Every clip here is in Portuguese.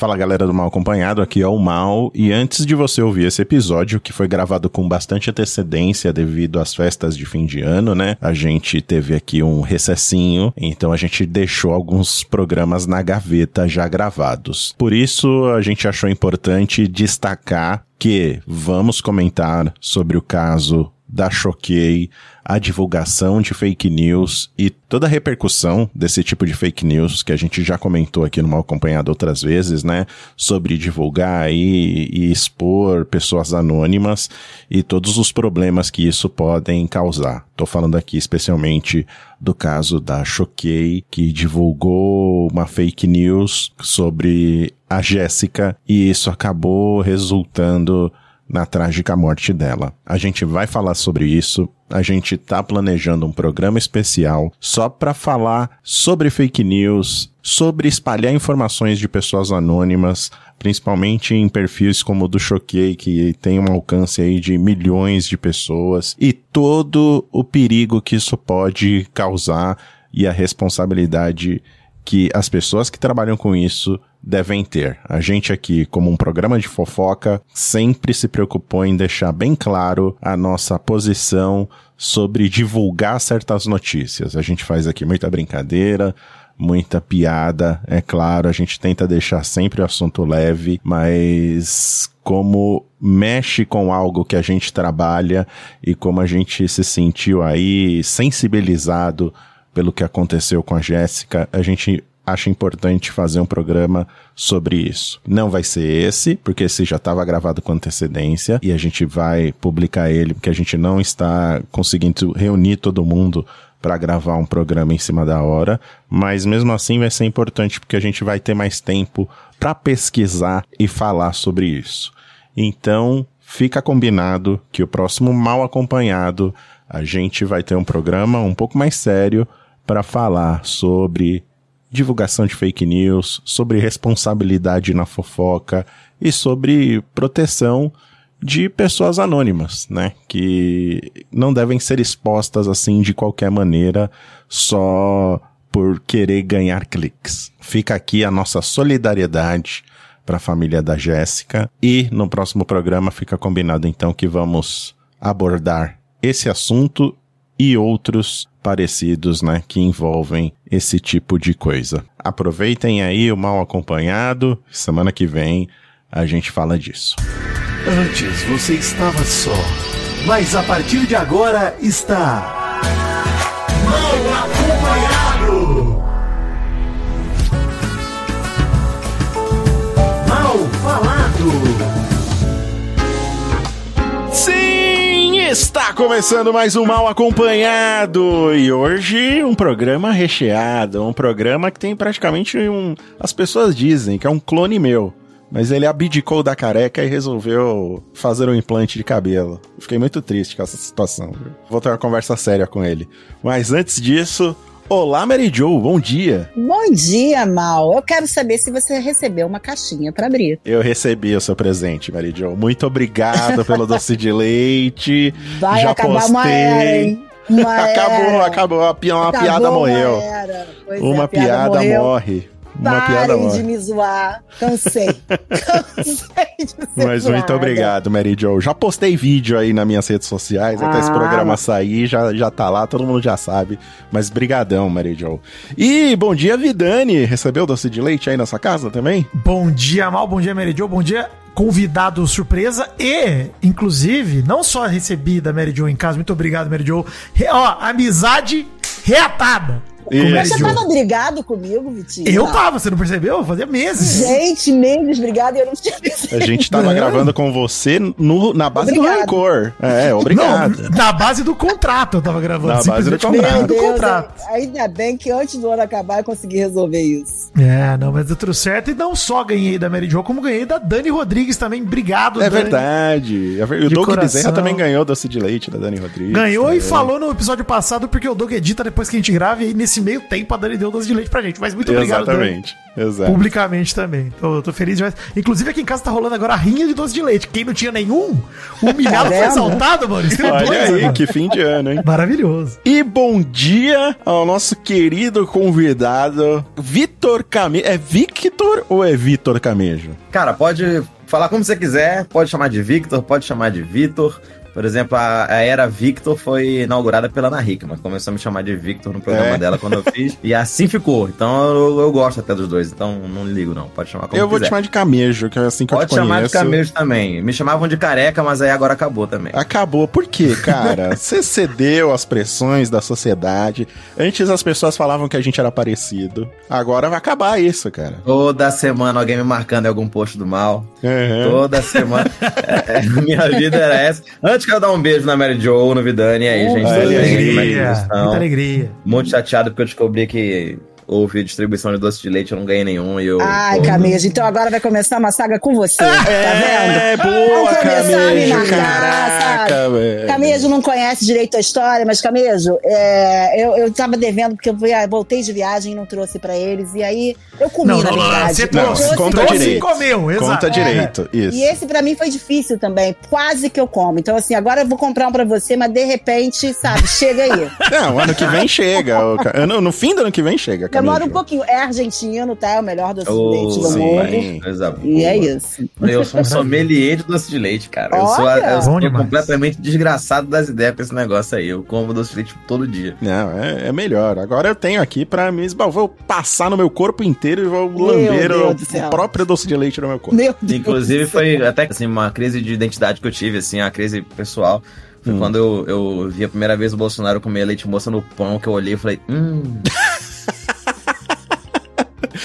Fala galera do Mal Acompanhado, aqui é o Mal. E antes de você ouvir esse episódio, que foi gravado com bastante antecedência devido às festas de fim de ano, né? A gente teve aqui um recessinho, então a gente deixou alguns programas na gaveta já gravados. Por isso, a gente achou importante destacar que vamos comentar sobre o caso da Choquei, a divulgação de fake news e toda a repercussão desse tipo de fake news que a gente já comentou aqui no Mal Acompanhado outras vezes, né? Sobre divulgar e, e expor pessoas anônimas e todos os problemas que isso podem causar. Tô falando aqui especialmente do caso da Choquei, que divulgou uma fake news sobre a Jéssica e isso acabou resultando na trágica morte dela. A gente vai falar sobre isso. A gente tá planejando um programa especial só para falar sobre fake news, sobre espalhar informações de pessoas anônimas, principalmente em perfis como o do Choquei, que tem um alcance aí de milhões de pessoas, e todo o perigo que isso pode causar e a responsabilidade que as pessoas que trabalham com isso devem ter. A gente aqui, como um programa de fofoca, sempre se preocupou em deixar bem claro a nossa posição sobre divulgar certas notícias. A gente faz aqui muita brincadeira, muita piada, é claro, a gente tenta deixar sempre o assunto leve, mas como mexe com algo que a gente trabalha e como a gente se sentiu aí sensibilizado pelo que aconteceu com a Jéssica, a gente acha importante fazer um programa sobre isso. Não vai ser esse, porque esse já estava gravado com antecedência e a gente vai publicar ele porque a gente não está conseguindo reunir todo mundo para gravar um programa em cima da hora, mas mesmo assim vai ser importante porque a gente vai ter mais tempo para pesquisar e falar sobre isso. Então, fica combinado que o próximo mal acompanhado a gente vai ter um programa um pouco mais sério para falar sobre divulgação de fake news, sobre responsabilidade na fofoca e sobre proteção de pessoas anônimas, né? Que não devem ser expostas assim de qualquer maneira só por querer ganhar cliques. Fica aqui a nossa solidariedade para a família da Jéssica e no próximo programa fica combinado então que vamos abordar esse assunto e outros parecidos, né, que envolvem esse tipo de coisa. Aproveitem aí o mal acompanhado. Semana que vem a gente fala disso. Antes você estava só, mas a partir de agora está mal acompanhado. Mal falado. Está começando mais um Mal Acompanhado e hoje um programa recheado, um programa que tem praticamente um. As pessoas dizem que é um clone meu, mas ele abdicou da careca e resolveu fazer um implante de cabelo. Fiquei muito triste com essa situação. Viu? Vou ter uma conversa séria com ele. Mas antes disso, Olá, Mary Jo, bom dia. Bom dia, Mal. Eu quero saber se você recebeu uma caixinha para abrir. Eu recebi o seu presente, Mary Jo. Muito obrigado pelo doce de leite. Vai Já acabar postei. uma era, hein? Uma acabou, era. acabou. Uma, pi- uma Acabou piada uma morreu. é, Uma a piada, morreu. morre. Uma piada Parem de me zoar. Cansei. Cansei de ser Mas muito zoada. obrigado, Mary Jo. Já postei vídeo aí nas minhas redes sociais, até esse Ah, programa sair, já, já tá lá, todo mundo já sabe. Mas brigadão, Mary Jo. E bom dia, Vidani. Recebeu doce de leite aí na sua casa também? Bom dia, Mal, bom dia, Mary Jo, bom dia, convidado surpresa e, inclusive, não só recebi da Mary Jo em casa, muito obrigado, Mary Jo, re- ó, amizade reatada. Você tava brigado comigo, Vitinho? Eu tava, você não percebeu? Fazia meses. Gente, menos brigado e eu não tinha A percebido. gente tava Não. gravando com você no, na base do Obrigado. rancor. É, obrigado. Não, na base do contrato eu tava gravando. Na base do contrato. Meu do Deus, contrato. ainda bem que antes do ano acabar eu consegui resolver isso. É, não, mas deu tudo certo. E não só ganhei da Mary Jo, como ganhei da Dani Rodrigues também. Obrigado, É Dani. verdade. É ver- O Doug. Bezerra também ganhou doce de leite da Dani Rodrigues. Ganhou e também. falou no episódio passado porque o Doug edita depois que a gente grava e aí nesse nesse meio tempo a Dani deu doce de leite pra gente. Mas muito obrigado, Dani. Exatamente. Exato. Publicamente também. Tô, tô feliz demais. Inclusive aqui em casa tá rolando agora a rinha de doce de leite. Quem não tinha nenhum, humilhado foi exaltado, mano. Isso é Olha dois, aí, mano. que fim de ano, hein? Maravilhoso. E bom dia ao nosso querido convidado, Vitor Camejo. É Victor ou é Vitor Camejo? Cara, pode falar como você quiser, pode chamar de Victor, pode chamar de Vitor. Por exemplo, a, a era Victor foi inaugurada pela Ana Hickman. Começou a me chamar de Victor no programa É. dela quando eu fiz. E assim ficou. Então eu, eu gosto até dos dois. Então não ligo, não. Pode chamar como eu vou quiser. te chamar de Camejo, que é assim que eu Pode te chamar conheço. de Camejo também. Me chamavam de careca, mas aí agora acabou também. Acabou. Por quê, cara? Você cedeu às pressões da sociedade. Antes as pessoas falavam que a gente era parecido. Agora vai acabar isso, cara. Toda semana alguém me marcando em algum post do mal. Uhum. Toda semana. É, minha vida era essa. Antes quero dar um beijo na Mary Jo, no Vidani. Aí, gente, tudo bem? Como é muita alegria. Muito chateado porque eu descobri que houve distribuição de doce de leite, eu não ganhei nenhum. E eu, Ai, pô, Camejo, então agora vai começar uma saga com você, tá vendo? É, boa, Vamos começar a me marcar, sabe? Camejo não conhece direito a história, mas Camejo, é, eu, eu tava devendo porque eu ah, voltei de viagem e não trouxe pra eles. E aí eu comi, Não, na não, não. verdade. Você trouxe, trouxe, conta trouxe direito. comeu, exato. Conta direito, isso. E esse pra mim foi difícil também. Quase que eu como. Então, assim, agora eu vou comprar um pra você, mas de repente, sabe, chega aí. Não, ano que vem chega. ano- No fim do ano que vem chega, Camejo. Demora um pouquinho. É argentino, tá? É o melhor doce de ô, leite do sim. mundo. Coisa E é boa. isso. Eu sou um sommelier de doce de leite, cara. Eu sou, Olha! eu sou demais. completamente desgraçado das ideias com esse negócio aí. Eu como doce de leite todo dia. Não, é, é melhor. Agora eu tenho aqui pra me esbalvar. Vou passar no meu corpo inteiro e vou Meu lamber Deus o, o próprio doce de leite no meu corpo. Meu Deus. Inclusive, foi até assim, uma crise de identidade que eu tive, assim, a crise pessoal. Foi quando eu, eu vi a primeira vez o Bolsonaro comer leite moça no pão, que eu olhei e falei, hum.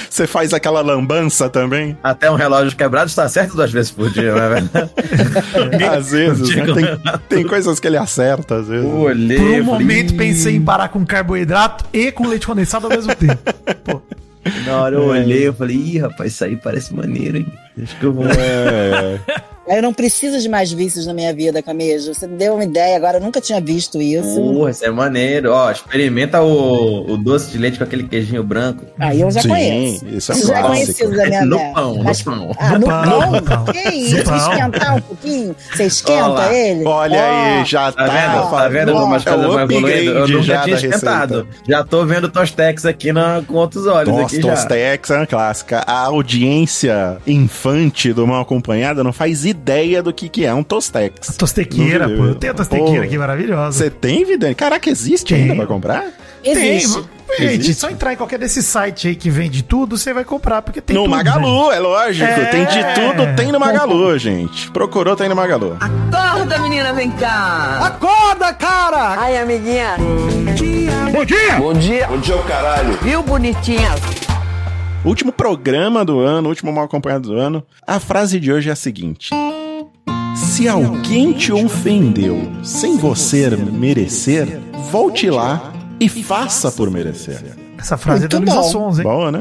Você faz aquela lambança também? Até um relógio quebrado está certo duas vezes por dia, não é verdade? Às vezes, né? Tem, tem coisas que ele acerta, às vezes. Eu olhei. Por um falei, momento pensei em parar com carboidrato e com leite condensado ao mesmo tempo. Pô, Na hora eu olhei, eu falei, ih, rapaz, isso aí parece maneiro, hein? Acho que eu vou. É, Eu não preciso de mais vícios na minha vida, Camejo. Você me deu uma ideia agora, eu nunca tinha visto isso. Porra, isso é maneiro. Ó, experimenta o, o doce de leite com aquele queijinho branco. Aí eu já Sim, conheço. isso é um já é conhecido da minha No vida. pão, no Mas- pão. Ah, No pão, pão? no pão. Que isso? Esquentar um pouquinho? Você esquenta Ó lá. ele? Olha Ó, aí, já Tá tá. vendo? Tá vendo ó, umas é coisas o mais evoluídas? Eu nunca já tinha esquentado. receita. Já tô vendo Tostex aqui na, com outros olhos Nossa, aqui já. Tostex é uma clássica. A audiência infante do Mal Acompanhada não faz ideia do que, que é um Tostex. tostequeira, Não pô. Eu tenho a tostequeira Pô, aqui maravilhosa. Você tem, Vidani? Caraca, existe Tenho. ainda pra comprar? Existe. Tem. Gente, Existe? só entrar em qualquer desses sites aí que vende tudo, você vai comprar, porque tem no tudo, Magalu, é lógico. É. Tem de tudo, tem no Magalu, gente. Procurou, tem no Magalu. Acorda, menina, vem cá. Acorda, cara! Ai, amiguinha. Bom dia! Bom dia. Bom dia, o caralho! Viu, bonitinha? Último programa do ano, último mal acompanhado do ano. A frase de hoje é a seguinte: Se alguém te ofendeu sem você merecer, volte lá e faça por merecer. Essa frase Muito é da Luísa. Sons, hein? Boa, né?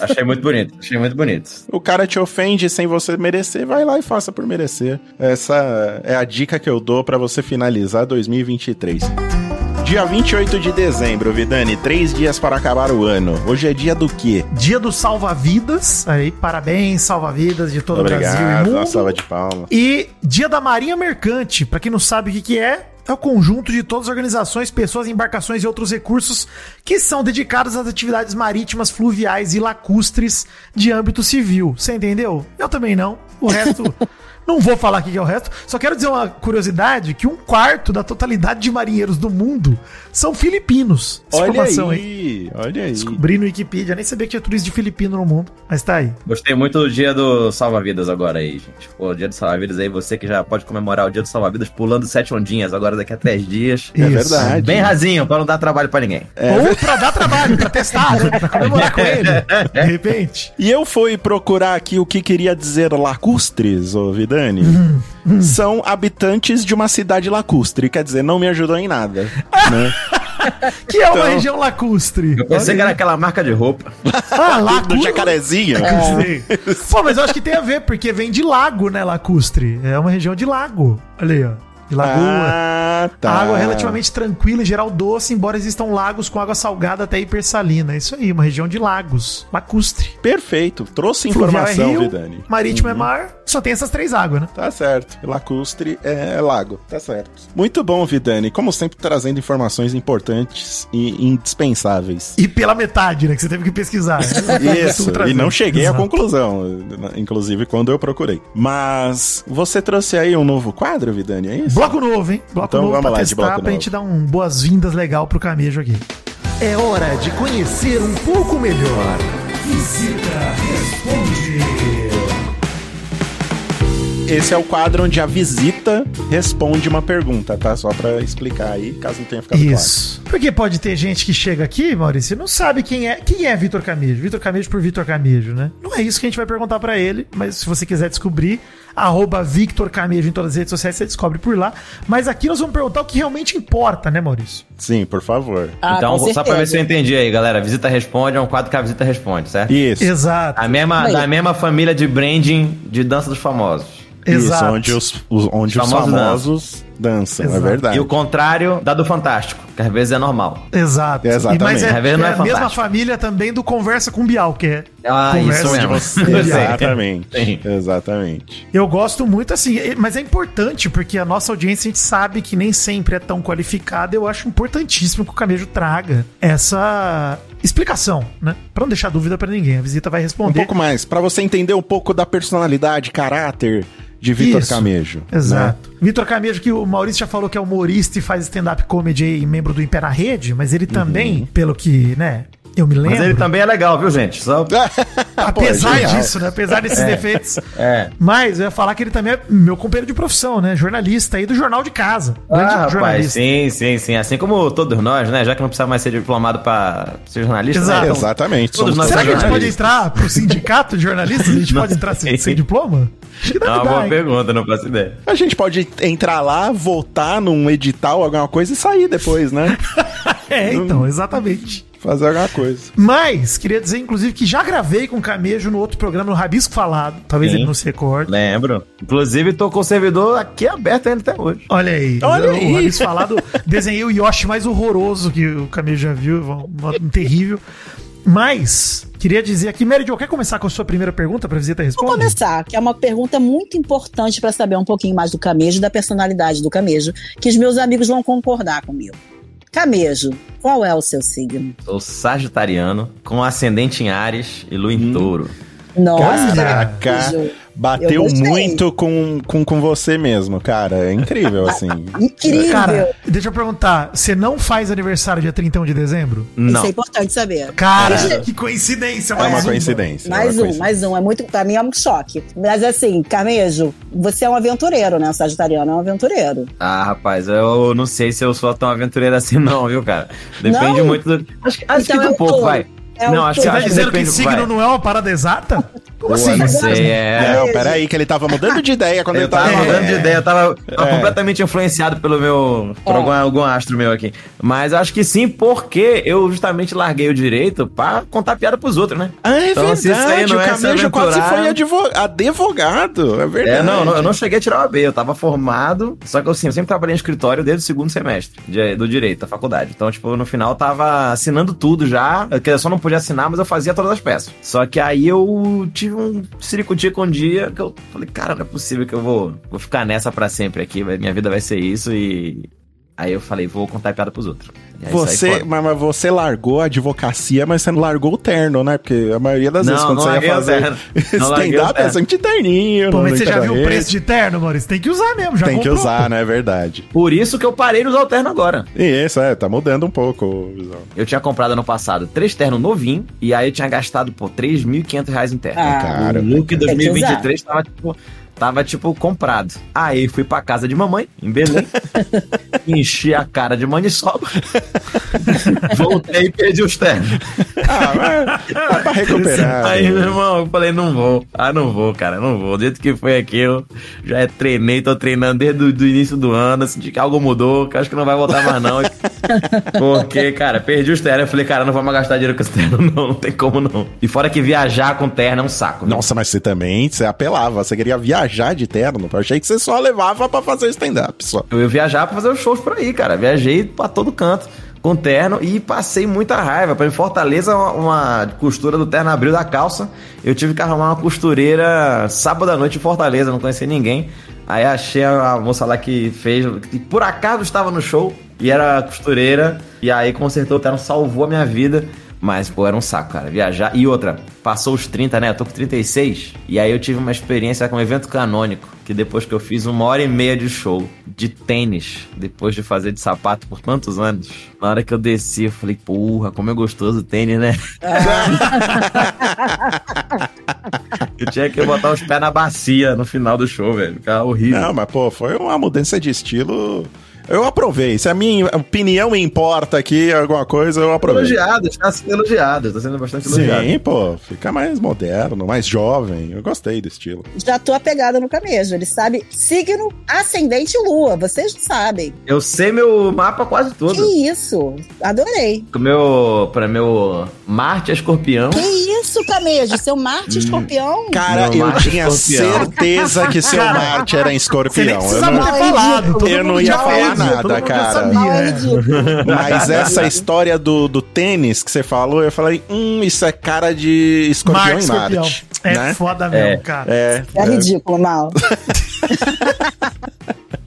Achei muito bonito, achei muito bonito. O cara te ofende sem você merecer, vai lá e faça por merecer. Essa é a dica que eu dou pra você finalizar 2023. Dia 28 de dezembro, Vidani, três dias para acabar o ano. Hoje é dia do quê? Dia do salva-vidas. Aí, parabéns, salva-vidas de todo o Brasil e Obrigado, mundo. uma salva de palmas. E Dia da Marinha Mercante, pra quem não sabe o que, que é, é o conjunto de todas as organizações, pessoas, embarcações e outros recursos que são dedicados às atividades marítimas, fluviais e lacustres de âmbito civil. Você entendeu? Eu também não. O resto. Não vou falar aqui que é o resto, só quero dizer uma curiosidade: que um quarto da totalidade de marinheiros do mundo são filipinos. Essa Olha informação aí, olha aí. Descobri no Wikipedia, nem sabia que tinha tudo isso de filipino no mundo, mas tá aí. Gostei muito do dia do salva-vidas agora aí, gente. Pô, o dia do salva-vidas aí, você que já pode comemorar o dia do salva-vidas pulando sete ondinhas agora daqui a três dias. É Isso. verdade. Bem rasinho, pra não dar trabalho pra ninguém. Ou pra dar trabalho, pra testar, né? pra comemorar com ele, de repente. E eu fui procurar aqui o que queria dizer lacustres, ô Vidani. São habitantes de uma cidade lacustre, quer dizer, não me ajudou em nada. né? Que é uma Então- região lacustre. Eu pensei que era aquela marca de roupa. Ah, Do lacustre. jacarezinho. Sei. Pô, mas eu acho que tem a ver, porque vem de lago, né, lacustre? É uma região de lago. Olha aí, ó. De lagoa. Ah, tá. A água é relativamente tranquila, em geral doce, embora existam lagos com água salgada até hipersalina. Isso aí, uma região de lagos, lacustre. Perfeito. Trouxe Fluvial informação, é rio, Vidani. marítimo é mar, só tem essas três águas, né? Tá certo. Lacustre é lago. Tá certo. Muito bom, Vidani. Como sempre, trazendo informações importantes e indispensáveis. E pela metade, né? Que você teve que pesquisar. né? Isso, e não cheguei Exato. à conclusão, inclusive quando eu procurei. Mas você trouxe aí um novo quadro, Vidani, é isso? Bloco novo, hein? Bloco Então novo vamos pra lá de testar, bloco pra novo. gente dar um boas-vindas legal pro camejo aqui. É hora de conhecer um pouco melhor. Visita Responde. Esse é o quadro onde a visita responde uma pergunta, tá? Só pra explicar aí, caso não tenha ficado Isso. Porque pode ter gente que chega aqui, Maurício, e não sabe quem é. Quem é Vitor Camejo? Vitor Camejo por Vitor Camejo, né? Não é isso que a gente vai perguntar pra ele, mas se você quiser descobrir, arroba Victor Camejo em todas as redes sociais, você descobre por lá. Mas aqui nós vamos perguntar o que realmente importa, né, Maurício? Sim, por favor. Ah, então, só pra ver se eu entendi aí, galera. Visita Responde é um quadro que a Visita Responde, certo? Isso. Exato. A mesma, da mesma família de branding de Dança dos Famosos. Isso, onde os, os- onde os Famosos famosos dançam, Exato. é verdade. E o contrário da do Fantástico, que às vezes é normal. Exato. Exatamente. E, mas é, Às vezes não é é a mesma família também do Conversa com Bial, que é. Ah, Conversa isso de mesmo. você. Exatamente. Sim. Exatamente. Eu gosto muito, assim, mas é importante, porque a nossa audiência a gente sabe que nem sempre é tão qualificada. Eu acho importantíssimo que o Camejo traga essa explicação, né? Pra não deixar dúvida pra ninguém. A visita vai Um responder. pouco mais, pra você entender um pouco da personalidade, caráter de Vitor Isso. Camejo. né? Exato. Vitor Camejo, que o Maurício já falou que é humorista e faz stand-up comedy e membro do Impé na Rede, mas ele também, pelo que, né, eu me lembro. Mas ele também é legal, viu, gente? Só... Apesar genial. disso, né? Apesar desses defeitos. É. Mas eu ia falar que ele também é meu companheiro de profissão, né? Jornalista aí do Jornal de Casa. Grande Ah, rapaz, sim, sim, sim. Assim como todos nós, né? Já que não precisa mais ser diplomado pra ser jornalista. Exato. né? Então, Exatamente. Todos somos nós Será que a gente pode entrar pro sindicato de jornalistas? A gente Não pode entrar sem, sem diploma? Acho que É deve uma dar, boa hein? pergunta, não faço ideia. A gente pode entrar lá, votar num edital, alguma coisa e sair depois, né? É, então, exatamente. Fazer alguma coisa. Mas, queria dizer, inclusive, que já gravei com o Camejo no outro programa, no Rabisco Falado. Talvez Sim. ele não se recorde. Lembro. Inclusive, tô com o servidor aqui aberto ainda até hoje. Olha aí. Olha Eu, aí. O Rabisco Falado, desenhei o Yoshi mais horroroso que o Camejo já viu. Um, um terrível. Mas, queria dizer aqui, Mary Jo, quer começar com a sua primeira pergunta pra visita Vou responder? começar, que é uma pergunta muito importante para saber um pouquinho mais do Camejo, da personalidade do Camejo, que os meus amigos vão concordar comigo. Camejo, qual é o seu signo? Sou sagitariano, com ascendente em Ares e lua em touro. Nossa, Caraca, Camejo, bateu muito com, com, com você mesmo, cara. É incrível, assim. incrível. Cara, deixa eu perguntar, você não faz aniversário dia 31 de dezembro? Não. Isso é importante saber. Cara, Deixa- que coincidência, É uma mais uma. coincidência. é Mais uma um, coincidência. mais um. É muito, pra mim é um choque. Mas assim, Camejo, você é um aventureiro, né? O Sagitariano é um aventureiro. Ah, rapaz, eu não sei se eu sou tão aventureiro assim, não, viu, cara? Depende Não? muito do. Acho, que- acho Então que é um pouco, vai. É não, acho Você que, tá que dizendo que signo vai. não é uma parada exata? Como assim? não sei, é. Não, peraí, que ele tava mudando de ideia quando Eu ele tava. tava mudando de ideia, eu tava, É. completamente influenciado pelo meu. por É. algum, algum astro meu aqui. Mas acho que sim, porque eu justamente larguei o direito pra contar piada pros outros, né? Ah, é Então, verdade. não o é Camejo quase foi advo- advogado. É verdade. É, não, não, eu não cheguei a tirar o AB, eu tava formado, só que assim, eu sempre trabalhei em escritório desde o segundo semestre de- do direito, da faculdade. Então, tipo, no final eu tava assinando tudo já, que eu só não podia assinar, mas eu fazia todas as peças. Só que aí eu tive um ciricutico um dia que eu falei, cara, não é possível que eu vou, vou ficar nessa pra sempre aqui, minha vida vai ser isso e... Aí eu falei, vou contar piada pros outros. Você, mas, mas você largou a advocacia, mas você não largou o terno, né? Porque a maioria das Não, vezes quando não você ia o fazer terno. O stand-up é terno. sempre de terninho. Pô, mas você já viu o preço de terno, Maurício? Tem que usar mesmo, já Tem que comprou, usar, pô. né? É verdade. Por isso que eu parei nos alternos agora. E isso, é, tá mudando um pouco. Visão. Eu tinha comprado ano passado três ternos novinho e aí eu tinha gastado, pô, 3.500 reais em terno. Ah, Cara, o look que 2023 tava tipo, tava tipo comprado. Aí fui pra casa de mamãe, em Belém, enchi a cara de maniçoba, voltei e perdi os ternos. Ah, mas dá pra recuperar. Aí, né? meu irmão, eu falei, não vou. Ah, não vou, cara, não vou. Do jeito que foi aquilo, já é treinei, tô treinando desde o do início do ano, senti que algo mudou, que eu acho que não vai voltar mais não. Porque, cara, perdi os ternos. Eu falei, cara, não vou mais gastar dinheiro com esse terno, não, não tem como não. E fora que viajar com terno é um saco. viu? Nossa, mas você também, você apelava, você queria viajar viajar de terno. Eu achei que você só levava pra fazer stand-up só. Eu ia viajar pra fazer os shows por aí, cara. Viajei pra todo canto com terno e passei muita raiva. Pra em Fortaleza, uma, uma costura do terno abriu da calça. Eu tive que arrumar uma costureira sábado à noite em Fortaleza, não conhecia ninguém. Aí achei a moça lá que fez, que por acaso estava no show e era costureira. E aí consertou o terno, salvou a minha vida. Mas, pô, era um saco, cara, viajar. E outra, passou os 30, né? Eu tô com 36. E aí eu tive uma experiência com um evento canônico. Que depois que eu fiz uma hora e meia de show de tênis, depois de fazer de sapato por tantos anos, na hora que eu desci, eu falei, porra, como é gostoso o tênis, né? eu tinha que botar os pés na bacia no final do show, velho. Ficava horrível. Não, mas pô, foi uma mudança de estilo. Eu aprovei. Se a minha opinião importa aqui, alguma coisa, eu aprovei. Elogiado, está sendo elogiado, está sendo bastante elogiado. Sim, pô, fica mais moderno, mais jovem. Eu gostei do estilo. Já tô apegada no camejo. Ele sabe signo, ascendente e lua. Vocês sabem. Eu sei meu mapa quase todo. Que isso? Adorei. Meu, pra meu Marte escorpião. Que isso, camejo? Seu Marte escorpião? Cara, Meu eu Marte tinha escorpião. certeza que seu Marte era em Você escorpião. nem Eu não, ter falado. todo eu mundo não ia falar nada, cara. sabia, Não, é né? ridículo. Mas essa história do, do tênis que você falou, eu falei, hum, isso é cara de escorpião Marte, e escorpião. Marte. É né? foda mesmo, cara. É, É ridículo, mal.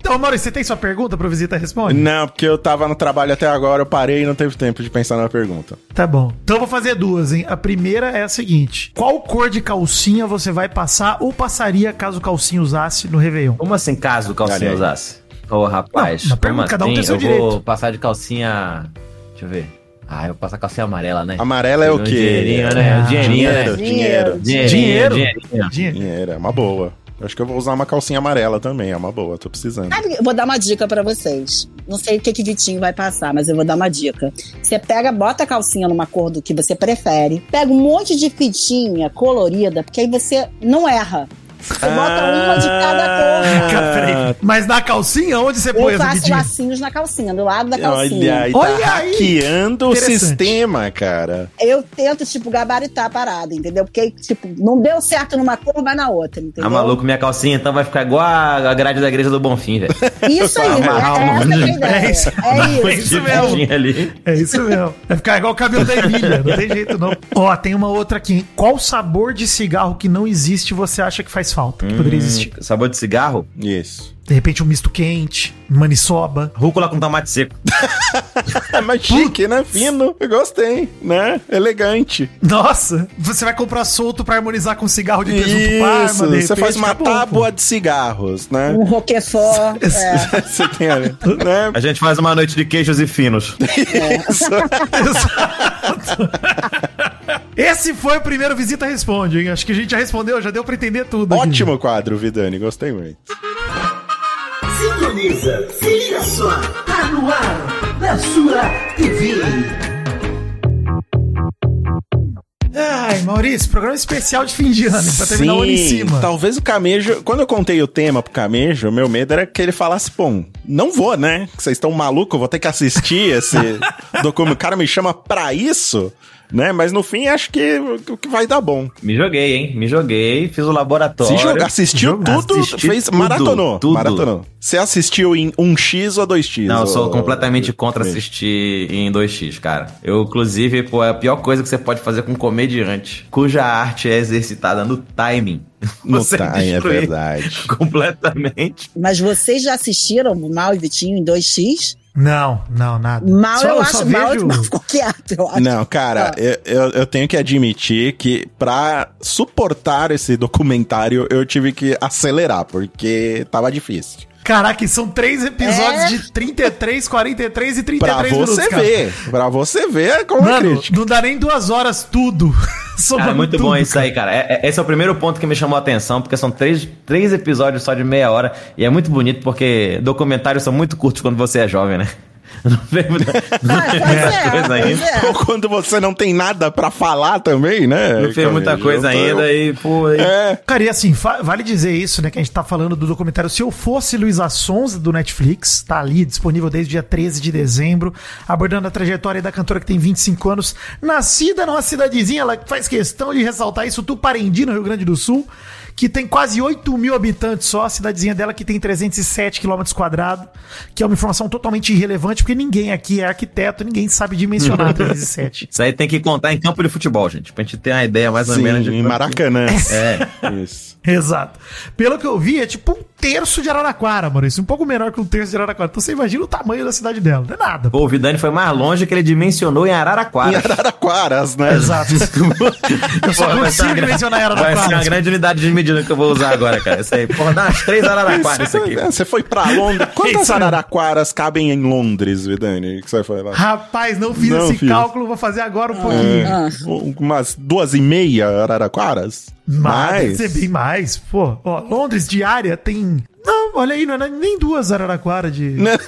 Então, Maurício, você tem sua pergunta pro Visita Responde? Não, porque eu tava no trabalho até agora, eu parei e não teve tempo de pensar na pergunta. Tá bom. Então eu vou fazer duas, hein? A primeira é a seguinte: Qual cor de calcinha você vai passar ou passaria caso calcinha usasse no Réveillon? Como assim, caso calcinha usasse? Ô, rapaz, Não, como cada um tem assim? seu eu direito. vou passar de calcinha... Deixa eu ver. Ah, eu vou passar calcinha amarela, né? Amarela é o quê? Dinheirinho, né? Ah, dinheirinho, né? Dinheiro, dinheiro. Dinheirinho, Dinheiro? dinheirinho. Dinheiro. Dinheiro, é uma boa. Eu acho que eu vou usar uma calcinha amarela também, é uma boa, tô precisando. Sabe, eu vou dar uma dica pra vocês. Não sei o que que Vitinho vai passar, mas eu vou dar uma dica. Você pega, bota a calcinha numa cor do que você prefere, pega um monte de fitinha colorida, porque aí você não erra. Você bota uma de cada cor. Mas na calcinha, onde você põe Eu essa faço vidinha? lacinhos na calcinha, do lado da calcinha. Olha aí, tá Olha aí. hackeando o sistema, cara. Eu tento, tipo, gabaritar a parada, entendeu? Porque, tipo, não deu certo numa cor, vai na outra, entendeu? Ah, maluco, minha calcinha então vai ficar igual a grade da igreja do Bonfim, velho. Isso aí, é, um é. É isso. É É isso. mesmo. É isso mesmo. Vai ficar igual o cabelo da Emília. Não tem jeito, não. Ó, tem uma outra aqui. Qual sabor de cigarro que não existe você acha que faz falta? Que poderia existir? Sabor de cigarro? Isso. De repente um misto quente, maniçoba. Rúcula com tomate seco. É mais chique, né? Fino. Eu gostei, né? Elegante. Nossa, você vai comprar solto pra harmonizar com cigarro de presunto parma, Isso, de você faz uma tábua pô. de cigarros, né? Um roquefort. É. Você tem ali, né? A gente faz uma noite de queijos e finos. Isso. Exato. Esse foi o primeiro Visita Responde, hein? Acho que a gente já respondeu, já deu pra entender tudo. aqui. Ótimo quadro, Vidani. Gostei muito. Sintoniza, se liga só, tá no ar, na sua TV. Ai, Maurício, programa especial de fim de ano, hein? pra terminar o ano em cima. Talvez o Camejo. Quando eu contei o tema pro Camejo, meu medo era que ele falasse, pô, não vou, né? Vocês estão malucos, eu vou ter que assistir esse documento. O cara me chama pra isso, né? Mas no fim acho que, que vai dar bom. Me joguei, hein? Me joguei, fiz o laboratório. Se jogar, assistiu tudo, assisti fez, tudo, maratonou. tudo. Maratonou. Você assistiu em 1x ou 2x? Não, eu sou completamente contra assistir em 2x, cara. Eu, inclusive, pô, é a pior coisa que você pode fazer com um comediante, cuja arte é exercitada no timing. No Você time, é verdade. Completamente. Mas vocês já assistiram Mal e Vitinho em 2x? Não, não, nada. Mal Só- eu só acho. Mal, vejo- mal ficou quieto, eu acho. Não, cara, Ah. eu, eu, eu tenho que admitir que pra suportar esse documentário eu tive que acelerar, porque tava difícil. Caraca, e são três episódios É? de 33, 43 e Pra 33 minutos, você cara. ver, pra você ver como é Mano, crítica. não dá nem duas horas tudo. Cara, muito tudo, bom isso aí, cara. É- é- esse é o primeiro ponto que me chamou a atenção, porque são três, três episódios só de meia hora. E é muito bonito, porque documentários são muito curtos quando você é jovem, né? Não vem muita, não Ah, é, coisa ainda. é. Ou quando você não tem nada pra falar também, né? Não fez muita coisa tô- ainda e, pô, aí- É, Cara, e assim, vale dizer isso, né? Que a gente tá falando do documentário Se Eu Fosse Luísa Sonza, do Netflix, tá ali, disponível desde o dia 13 de dezembro, abordando a trajetória da cantora que tem 25 anos, nascida numa cidadezinha, ela faz questão de ressaltar isso, Tuparendi, no Rio Grande do Sul, que tem quase 8 mil habitantes só, a cidadezinha dela que tem 307 quilômetros quadrados, que é uma informação totalmente irrelevante, porque ninguém aqui é arquiteto, ninguém sabe dimensionar 307. Isso aí tem que contar em campo de futebol, gente, pra gente ter uma ideia mais ou Sim, menos de em Maracanã. É. Isso. Exato. Pelo que eu vi, é tipo um terço de Araraquara, Maurício. Um pouco menor que um terço de Araraquara. Então você imagina o tamanho da cidade dela. Não é nada. Pô, o Vidani foi mais longe que ele dimensionou em Araraquara. Em Araraquaras, né? Exato. Eu só Pô, vai ser uma consigo gra- mencionar Vai ser uma Araraquara. grande unidade de medida que eu vou usar agora, cara. Isso aí. Porra, dá umas três Araraquara isso aqui. É, Você foi pra Londres. Quantas. Araraquaras cabem em Londres, Vidani? Que você foi lá? Rapaz, não fiz Não esse fiz. cálculo, vou fazer agora um pouquinho. Ah. Um- Umas duas e meia Araraquaras? Mas deve ser bem mais. Pô, ó, Londres diária tem. Não, olha aí, não é nem duas Araraquara de. Né?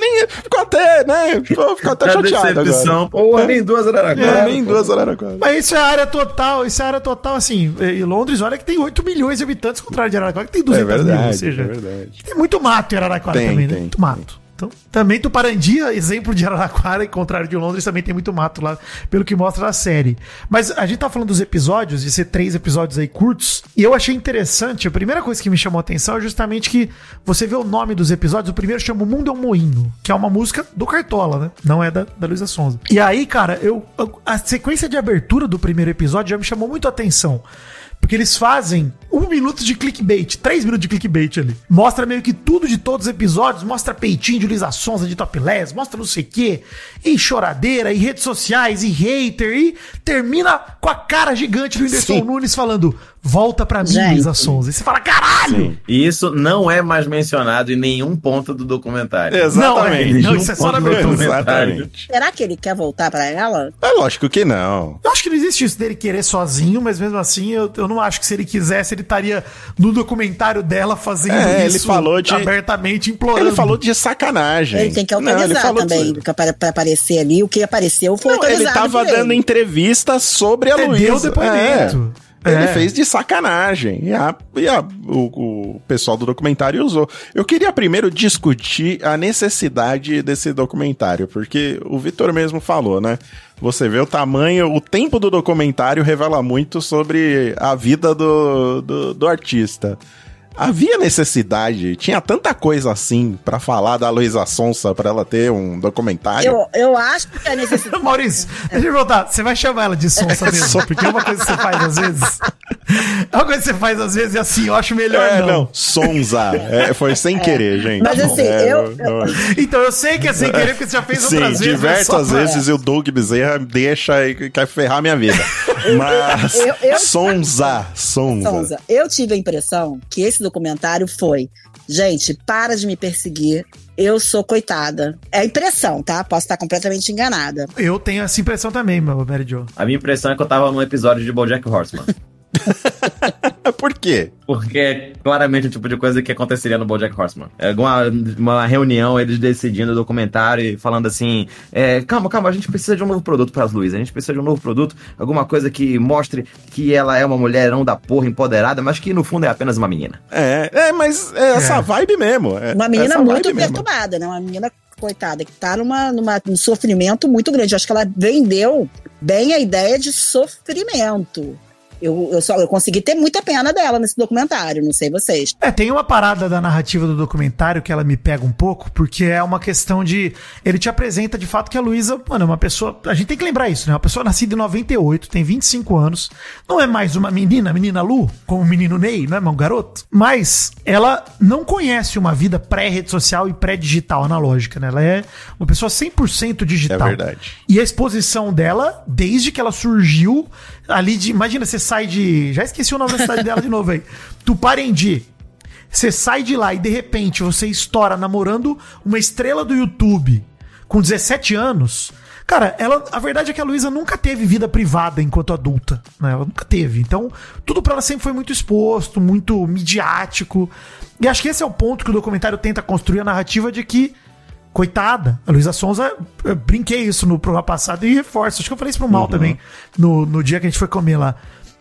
Nem, ficou até, né? Ficou, ficou até A chateado agora. decepção. Porra, nem duas Araraquara. É, nem duas Araraquaras. Mas isso é área total, isso é área total, assim. E Londres, olha que tem 8 milhões de habitantes, contrário de Araraquara, que tem 200 É verdade, mil, ou seja, é verdade. tem muito mato em Araraquara Tem, também, né? tem, Muito mato. Então, também Tuparandia, exemplo de Araraquara, e contrário de Londres, também tem muito mato lá, pelo que mostra a série. Mas a gente tá falando dos episódios, de ser três episódios aí curtos, e eu achei interessante, a primeira coisa que me chamou a atenção é justamente que você vê o nome dos episódios, o primeiro chama O Mundo é um Moinho, que é uma música do Cartola, né? Não é da, da Luísa Sonza. E aí, cara, eu, a sequência de abertura do primeiro episódio já me chamou muito a atenção. Porque eles fazem um minuto de clickbait, três minutos de clickbait ali. Mostra meio que tudo de todos os episódios, mostra peitinho de Luísa Sonza de topless, mostra não sei o quê, e choradeira, e redes sociais, e hater, e termina com a cara gigante do Whindersson Sim. Nunes falando, volta pra mim. Luísa Sonza. E você fala, caralho! E isso não é mais mencionado em nenhum ponto do documentário. Exatamente. Não, é, não, isso é só na abertura. Exatamente. Será que ele quer voltar pra ela? É lógico que não. Eu acho que não existe isso dele querer sozinho, mas mesmo assim, eu, eu não acho que se ele quisesse, ele estaria no documentário dela fazendo É, isso ele falou de- abertamente implorando. Ele falou de sacanagem. Ele tem que Não, ele autorizar falou também de- pra, pra- pra aparecer ali. O que apareceu foi Não, ele tava por ele. dando entrevistas sobre a É, Luísa. deu depoimento. É. Ele É. fez de sacanagem. E, a- e a- o, o pessoal do documentário usou. Eu queria primeiro discutir a necessidade desse documentário, porque o Vitor mesmo falou, né? Você vê o tamanho, o tempo do documentário revela muito sobre a vida do, do, do artista. Havia necessidade, tinha tanta coisa assim pra falar da Luísa Sonsa pra ela ter um documentário. Eu, eu acho que a necessidade. Maurício, deixa eu perguntar, você vai chamar ela de sonsa mesmo? Porque é uma coisa que você faz às vezes. É uma coisa que você faz às vezes e assim, eu acho melhor É, não. não, Sonza. É, foi sem querer, gente. Mas assim, É, eu- não- Então eu sei que é sem querer, porque você já fez Sim, outras vezes. né? diversas vezes o Doug Bezerra deixa e quer ferrar minha vida. Mas Eu- eu- Sonza, Sonza. Sonza, eu tive a impressão que esse documentário foi. Gente, para de me perseguir. Eu sou coitada. É a impressão, tá? Posso estar completamente enganada. Eu tenho essa impressão também, meu Mary Jo. A minha impressão é que eu tava num episódio de BoJack Horseman. Por quê? Porque é claramente o tipo de coisa que aconteceria no BoJack Horseman. É alguma uma reunião, eles decidindo o documentário e falando assim: é, calma, calma, a gente precisa de um novo produto para as Luísa. A gente precisa de um novo produto, alguma coisa que mostre que ela é uma mulherão da porra empoderada, mas que no fundo é apenas uma menina. É, é mas é essa É. vibe mesmo. é Uma menina muito perturbada, né? Uma menina, coitada, que tá numa, numa, num sofrimento muito grande. Eu acho que ela vendeu bem a ideia de sofrimento. Eu, eu, só, eu consegui ter muita pena dela nesse documentário, não sei vocês. É, tem uma parada da narrativa do documentário que ela me pega um pouco, porque é uma questão de. Ele te apresenta de fato que a Luísa, mano, é uma pessoa. A gente tem que lembrar isso, né? Uma pessoa nascida em 98, tem 25 anos, não é mais uma menina, menina Lu, como o menino Ney, não é um garoto. Mas ela não conhece uma vida pré-rede social e pré-digital analógica, né? Ela é uma pessoa 100% digital. É verdade. E a exposição dela, desde que ela surgiu, ali de. Imagina, você sai de. Já esqueci o nome da cidade dela de novo aí. Tuparendi. Você sai de lá e de repente você estoura namorando uma estrela do YouTube com 17 anos. Cara, ela, a verdade é que a Luísa nunca teve vida privada enquanto adulta, né? Ela nunca teve. Então, tudo pra ela sempre foi muito exposto, muito midiático. E acho que esse é o ponto que o documentário tenta construir a narrativa de que coitada, a Luísa Sonza, eu brinquei isso no programa passado e reforço. Acho que eu falei isso pro Mal também, no, no dia que a gente foi comer lá.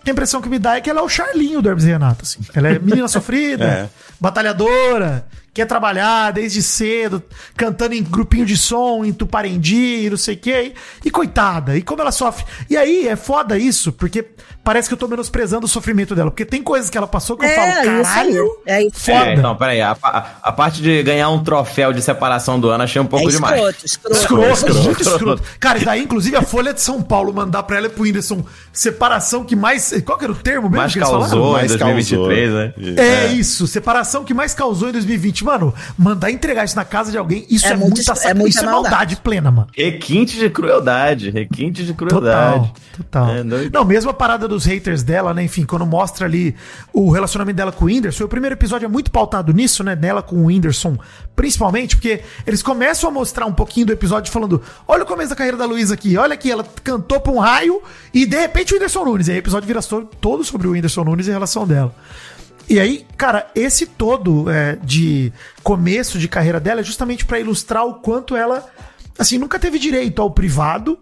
A impressão que me dá é que ela é o Charlinho do Hermes Renato, assim. Ela é menina sofrida, É. batalhadora, quer trabalhar desde cedo, cantando em grupinho de som, em Tuparendi, não sei o quê. E coitada, e como ela sofre. E aí é foda isso, porque parece que eu tô menosprezando o sofrimento dela. Porque tem coisas que ela passou que eu falo, É, isso aí. caralho. É isso. Foda. É, então, peraí. A, a, a parte de ganhar um troféu de separação do ano achei um É pouco demais. escroto, escroto. Escroto, Escroto. muito escroto. Cara, e daí, inclusive, a Folha de São Paulo mandar pra ela e pro Whindersson separação que mais. Qual que era o termo mesmo Mais que eles falaram? causou em Mais 2023, né? É, isso, separação que mais causou em 2020. Mano, mandar entregar isso na casa de alguém, isso é, É muito muita, é muita isso é maldade. maldade. plena, mano. Requinte de crueldade. Requinte de crueldade. Total, total. É, doido. Não, mesmo a parada dos haters dela, né? Enfim, quando mostra ali o relacionamento dela com o Whindersson, o primeiro episódio é muito pautado nisso, né? Nela com o Whindersson, principalmente, porque eles começam a mostrar um pouquinho do episódio falando: olha o começo da carreira da Luísa aqui, olha aqui, ela cantou pra um raio e de repente o Whindersson Nunes. E aí o episódio vira todo sobre o Whindersson Nunes e a relação dela. E aí, cara, esse todo é, de começo de carreira dela é justamente pra ilustrar o quanto ela, assim, nunca teve direito ao privado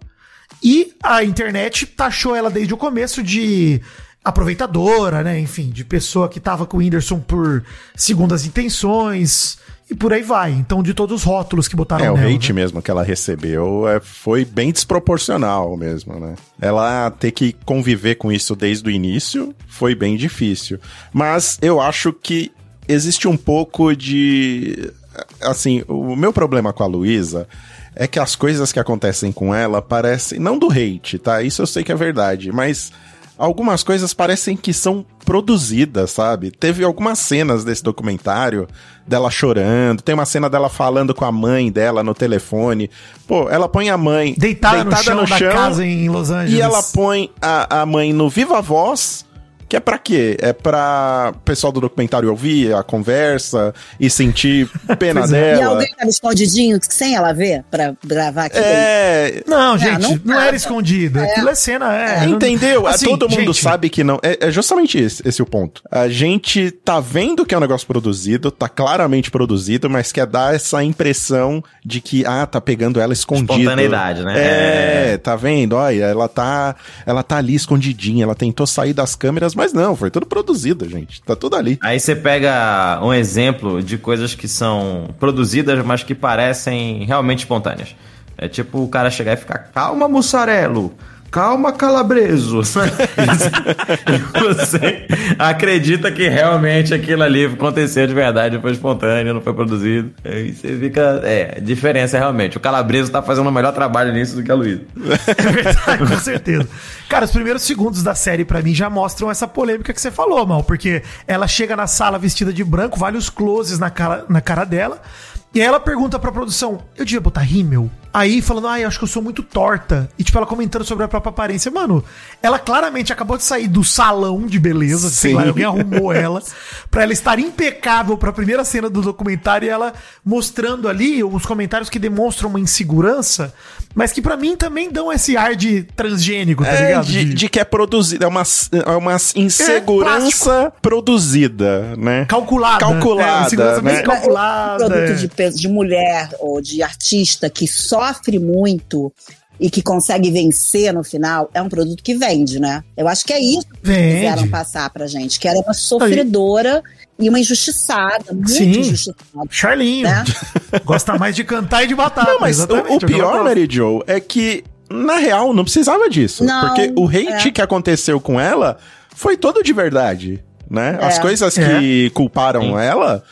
e a internet taxou ela desde o começo de aproveitadora, né? Enfim, de pessoa que tava com o Whindersson por segundas intenções e por aí vai. Então, de todos os rótulos que botaram É, o nela, hate né? mesmo que ela recebeu é, foi bem desproporcional mesmo, né? Ela ter que conviver com isso desde o início foi bem difícil. Mas eu acho que existe um pouco de. Assim, o meu problema com a Luísa é que as coisas que acontecem com ela parecem. Não do hate, tá? Isso eu sei que é verdade, mas algumas coisas parecem que são produzidas, sabe? Teve algumas cenas desse documentário dela chorando, tem uma cena dela falando com a mãe dela no telefone. Pô, ela põe a mãe Deitada, no chão da casa em Los Angeles. e ela põe a, a mãe no Viva Voz. Que é pra quê? É pra o pessoal do documentário ouvir a conversa e sentir pena é. E dela. alguém tava escondidinho sem ela ver pra gravar aqui? É, Não, gente, não, não era escondido. Aquilo é cena, é. não- Entendeu? Assim, Todo mundo gente, sabe que não. É, é justamente esse, esse o ponto. A gente tá vendo que é um negócio produzido, tá claramente produzido, mas quer dar essa impressão de que, ah, tá pegando ela escondida. Espontaneidade, né? É, tá vendo? Olha, ela tá, ela tá ali escondidinha, ela tentou sair das câmeras, mas não, foi tudo produzido, gente. Tá tudo ali. Aí você pega um exemplo de coisas que são produzidas, mas que parecem realmente espontâneas. É tipo o cara chegar e ficar, calma, mussarelo. Calma, calabreso. Você acredita que realmente aquilo ali aconteceu de verdade, foi espontâneo, não foi produzido. Aí você fica. É, diferença realmente. O calabreso tá fazendo o melhor trabalho nisso do que a Luísa. É verdade, com certeza. Cara, os primeiros segundos da série, pra mim, já mostram essa polêmica que você falou, mal, porque ela chega na sala vestida de branco, vários closes na cara, na cara dela. E aí ela pergunta pra produção: eu devia botar rímel? Aí falando, ai, acho que eu sou muito torta. E tipo, ela comentando sobre a própria aparência. Mano, ela claramente acabou de sair do salão de beleza, sei Sim. lá, alguém arrumou ela, pra ela estar impecável pra primeira cena do documentário e ela mostrando ali os comentários que demonstram uma insegurança, mas que pra mim também dão esse ar de transgênico, tá É, ligado? de, de que é produzida, é uma, é uma insegurança produzida, né? Calculada. Calculada, É, insegurança bem né? calculada. Um produto é. de, pe- de mulher ou de artista que sofre muito e que consegue vencer no final, é um produto que vende, né? Eu acho que é isso que Vende. quiseram passar pra gente, que era uma sofredora e uma injustiçada, muito Sim. injustiçada. Charlinho. Né? Gosta mais de cantar e de batata. Não, mas o, o é pior. Mary Joe, é que, na real, não precisava disso. Não, porque o hate é. que aconteceu com ela foi todo de verdade, né? As É. coisas É. que culparam Sim. ela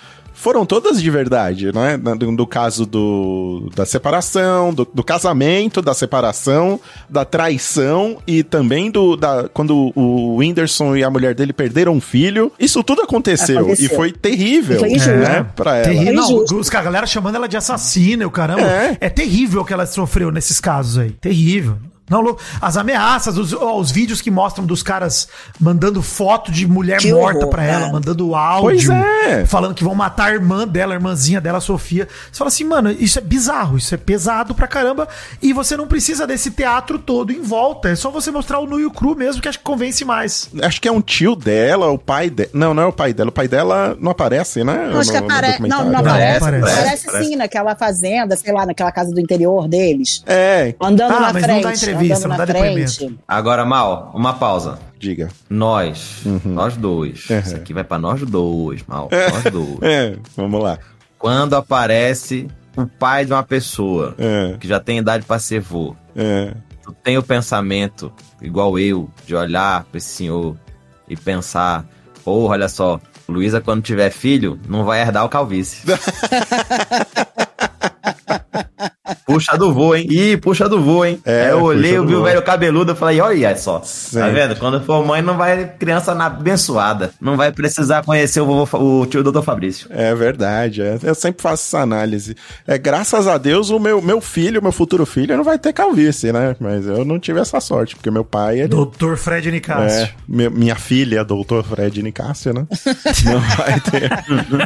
foram todas de verdade, né? No, no caso do, da separação, do, do casamento, da separação, da traição e também do da, quando o Whindersson e a mulher dele perderam um filho. Isso tudo aconteceu, Aconteceu. e foi terrível, E foi injusto. né? Pra ela. Terrível. Não, os- a galera chamando ela de assassina, o caramba. É. É. terrível o que ela sofreu nesses casos aí. Terrível. Não, Lu, as ameaças, os, ó, os vídeos que mostram dos caras mandando foto de mulher Que morta horror, pra ela, cara. mandando áudio, Pois é. falando que vão matar a irmã dela, a irmãzinha dela, a Sofia. Você fala assim, mano, isso é bizarro, isso é pesado pra caramba. E você não precisa desse teatro todo em volta. É só você mostrar o nu e o cru mesmo, que acho que convence mais. Acho que é um tio dela, o pai dela. Não, não é o pai dela. O pai dela não aparece, né? Acho que No- no aparece. Não, não Não, aparece. aparece. Aparece, Aparece. sim, naquela fazenda, sei lá, naquela casa do interior deles. É, Andando Ah, na mas não frente. Entrevista, não na dá frente. depoimento. Agora, Mal, uma pausa. diga. Nós, nós dois. Uhum. Isso aqui vai pra nós dois, Mal. Nós dois. É, vamos lá. Quando aparece o pai de uma pessoa É, que já tem idade pra ser vô, é. tu tem o pensamento, igual eu, de olhar pra esse senhor e pensar, porra, olha só, Luísa quando tiver filho, não vai herdar o calvície. puxa do vô, hein? Ih, puxa do vô, hein? É, Aí eu olhei, eu vi o velho cabeludo, eu falei, olha só, tá Certo. vendo? Quando for mãe, não vai criança na abençoada. Não vai precisar conhecer o, vovô, o tio doutor Fabrício. É verdade, é. eu sempre faço essa análise. É, graças a Deus, o meu, meu filho, meu futuro filho, não vai ter calvície, né? Mas eu não tive essa sorte, porque meu pai, ele, Doutor Fred Nicásio. É, mi- minha filha, doutor Fred Nicásio, né? Não vai ter,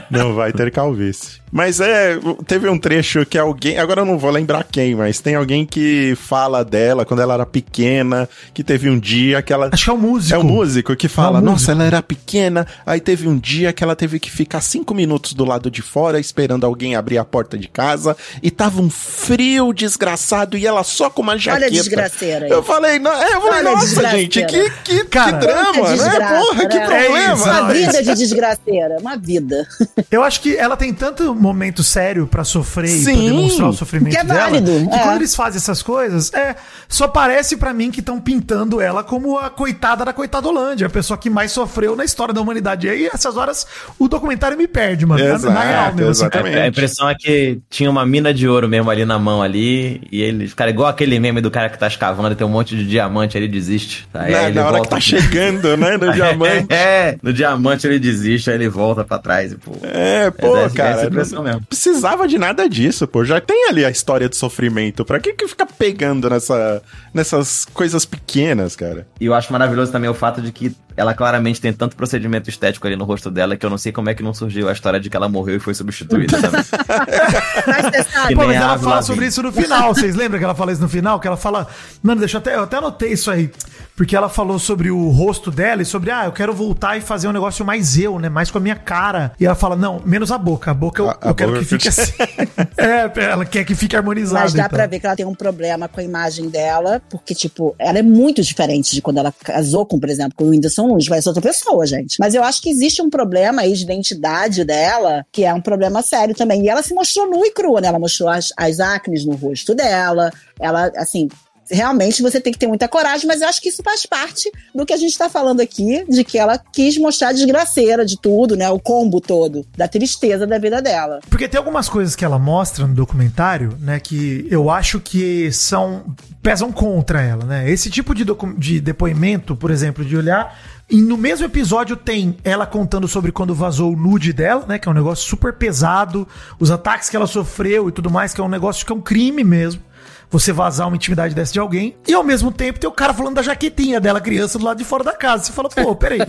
não vai ter calvície. Mas é, teve um trecho que alguém, agora eu não vou lembrar quem, mas tem alguém que fala dela quando ela era pequena, que teve um dia que ela Acho que é o músico. é o músico que fala, É o nossa, músico. ela era pequena, aí teve um dia que ela teve que ficar cinco minutos do lado de fora esperando alguém abrir a porta de casa e tava um frio desgraçado e ela só com uma jaqueta. Olha a desgraceira aí. Eu falei, não, é, eu falei, nossa, gente, que, que, Cara, que drama, né? Porra, que problema. É isso, Uma não, vida de desgraceira, uma vida. Eu acho que ela tem tanto momento sério pra sofrer e pra Sim. demonstrar o sofrimento Que é dela. Válido, Que é. quando eles fazem essas coisas, é, só parece pra mim que estão pintando ela como a coitada da coitadolândia, a pessoa que mais sofreu na história da humanidade. E aí, essas horas, o documentário me perde, mano. Exato, na real, meu. assim, exatamente. A impressão é que tinha uma mina de ouro mesmo ali na mão ali, e ele, cara, igual aquele meme do cara que tá escavando e tem um monte de diamante, ele desiste. Aí Na, ele na hora que volta- tá chegando, né, no diamante. É, no diamante ele desiste, aí ele volta pra trás e pô. É, pô, é- é essa cara, impressão não mesmo. precisava de nada disso, pô. Já tem ali a história de sofrimento. Pra que que fica pegando nessa, nessas coisas pequenas, cara? E eu acho maravilhoso também o fato de que ela claramente tem tanto procedimento estético ali no rosto dela que eu não sei como é que não surgiu a história de que ela morreu e foi substituída também. Mas você sabe, Que Pô, mas a ela fala sobre isso no final. Vocês lembram que ela fala isso no final? Que ela fala. Mano, deixa eu até. Eu até anotei isso aí. Porque ela falou sobre o rosto dela e sobre, ah, eu quero voltar e fazer um negócio mais eu, né? Mais com a minha cara. E ela fala, não, menos a boca. A boca eu, A- a eu quero boca que fique fica- assim. é, ela quer que fique harmonizado. Mas dá então. pra ver que ela tem um problema com a imagem dela, porque, tipo, ela é muito diferente de quando ela casou com, por exemplo, com o Whindersson Nunes, parece outra pessoa, gente. Mas eu acho que existe um problema aí de identidade dela, que é um problema sério também. E ela se mostrou nua e crua, né? Ela mostrou as, as acnes no rosto dela, ela, assim. Realmente você tem que ter muita coragem, mas eu acho que isso faz parte do que a gente tá falando aqui, de que ela quis mostrar a desgraceira de tudo, né? O combo todo, da tristeza da vida dela. Porque tem algumas coisas que ela mostra no documentário, né, que eu acho que são pesam contra ela, né? Esse tipo de, de depoimento, por exemplo, de olhar e no mesmo episódio tem ela contando sobre quando vazou o nude dela, né, que é um negócio super pesado, os ataques que ela sofreu e tudo mais, que é um negócio que é um crime mesmo. Você vazar uma intimidade dessa de alguém. E ao mesmo tempo tem o cara falando da jaquetinha dela, criança, do lado de fora da casa. Você fala, pô, peraí.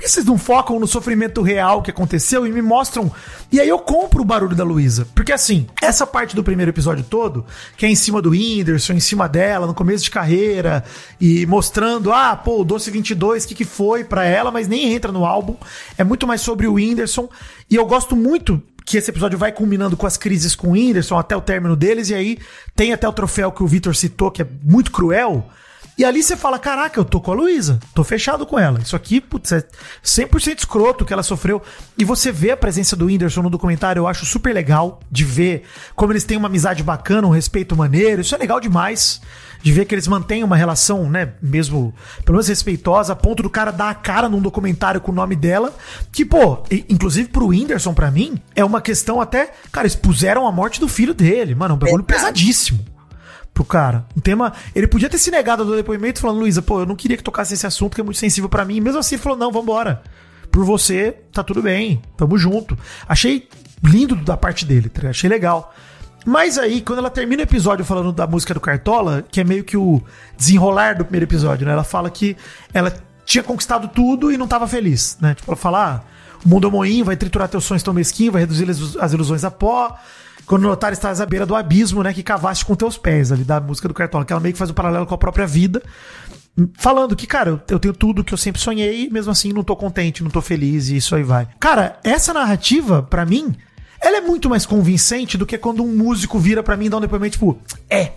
Por que vocês não focam no sofrimento real que aconteceu e me mostram? E aí eu compro o barulho da Luísa. Porque assim, essa parte do primeiro episódio todo, que é em cima do Whindersson, em cima dela, no começo de carreira, e mostrando, ah, pô, o Doce 22, o que, que foi pra ela, mas nem entra no álbum. É muito mais sobre o Whindersson. E eu gosto muito que esse episódio vai culminando com as crises com o Whindersson até o término deles, e aí tem até o troféu que o Vitor citou, que é muito cruel. E ali você fala: caraca, eu tô com a Luísa, tô fechado com ela. Isso aqui, putz, é 100% escroto que ela sofreu. E você vê a presença do Whindersson no documentário, eu acho super legal de ver como eles têm uma amizade bacana, um respeito maneiro. Isso é legal demais. De ver que eles mantêm uma relação, né, mesmo, pelo menos respeitosa, a ponto do cara dar a cara num documentário com o nome dela. Que, pô, inclusive pro Whindersson, pra mim, é uma questão até. Cara, expuseram a morte do filho dele, mano, é um bagulho pesadíssimo pro cara. Um tema. Ele podia ter se negado do depoimento falando, Luísa, pô, eu não queria que tocasse esse assunto que é muito sensível pra mim. E mesmo assim ele falou, não, vambora. Por você, tá tudo bem. Tamo junto. Achei lindo da parte dele, tá achei legal. Mas aí, quando ela termina o episódio falando da música do Cartola, que é meio que o desenrolar do primeiro episódio, né? Ela fala que ela tinha conquistado tudo e não tava feliz, né? Tipo, ela fala, ah, o mundo é moinho, vai triturar teus sonhos tão mesquinho, vai reduzir as ilusões a pó. Quando notar estás à beira do abismo, né? Que cavaste com teus pés ali, da música do Cartola, que ela meio que faz um paralelo com a própria vida. Falando que, cara, eu- tenho tudo que eu sempre sonhei, mesmo assim não tô contente, não tô feliz, e isso aí vai. Cara, essa narrativa, pra mim, ela é muito mais convincente do que quando um músico vira pra mim e dá um depoimento, tipo, é.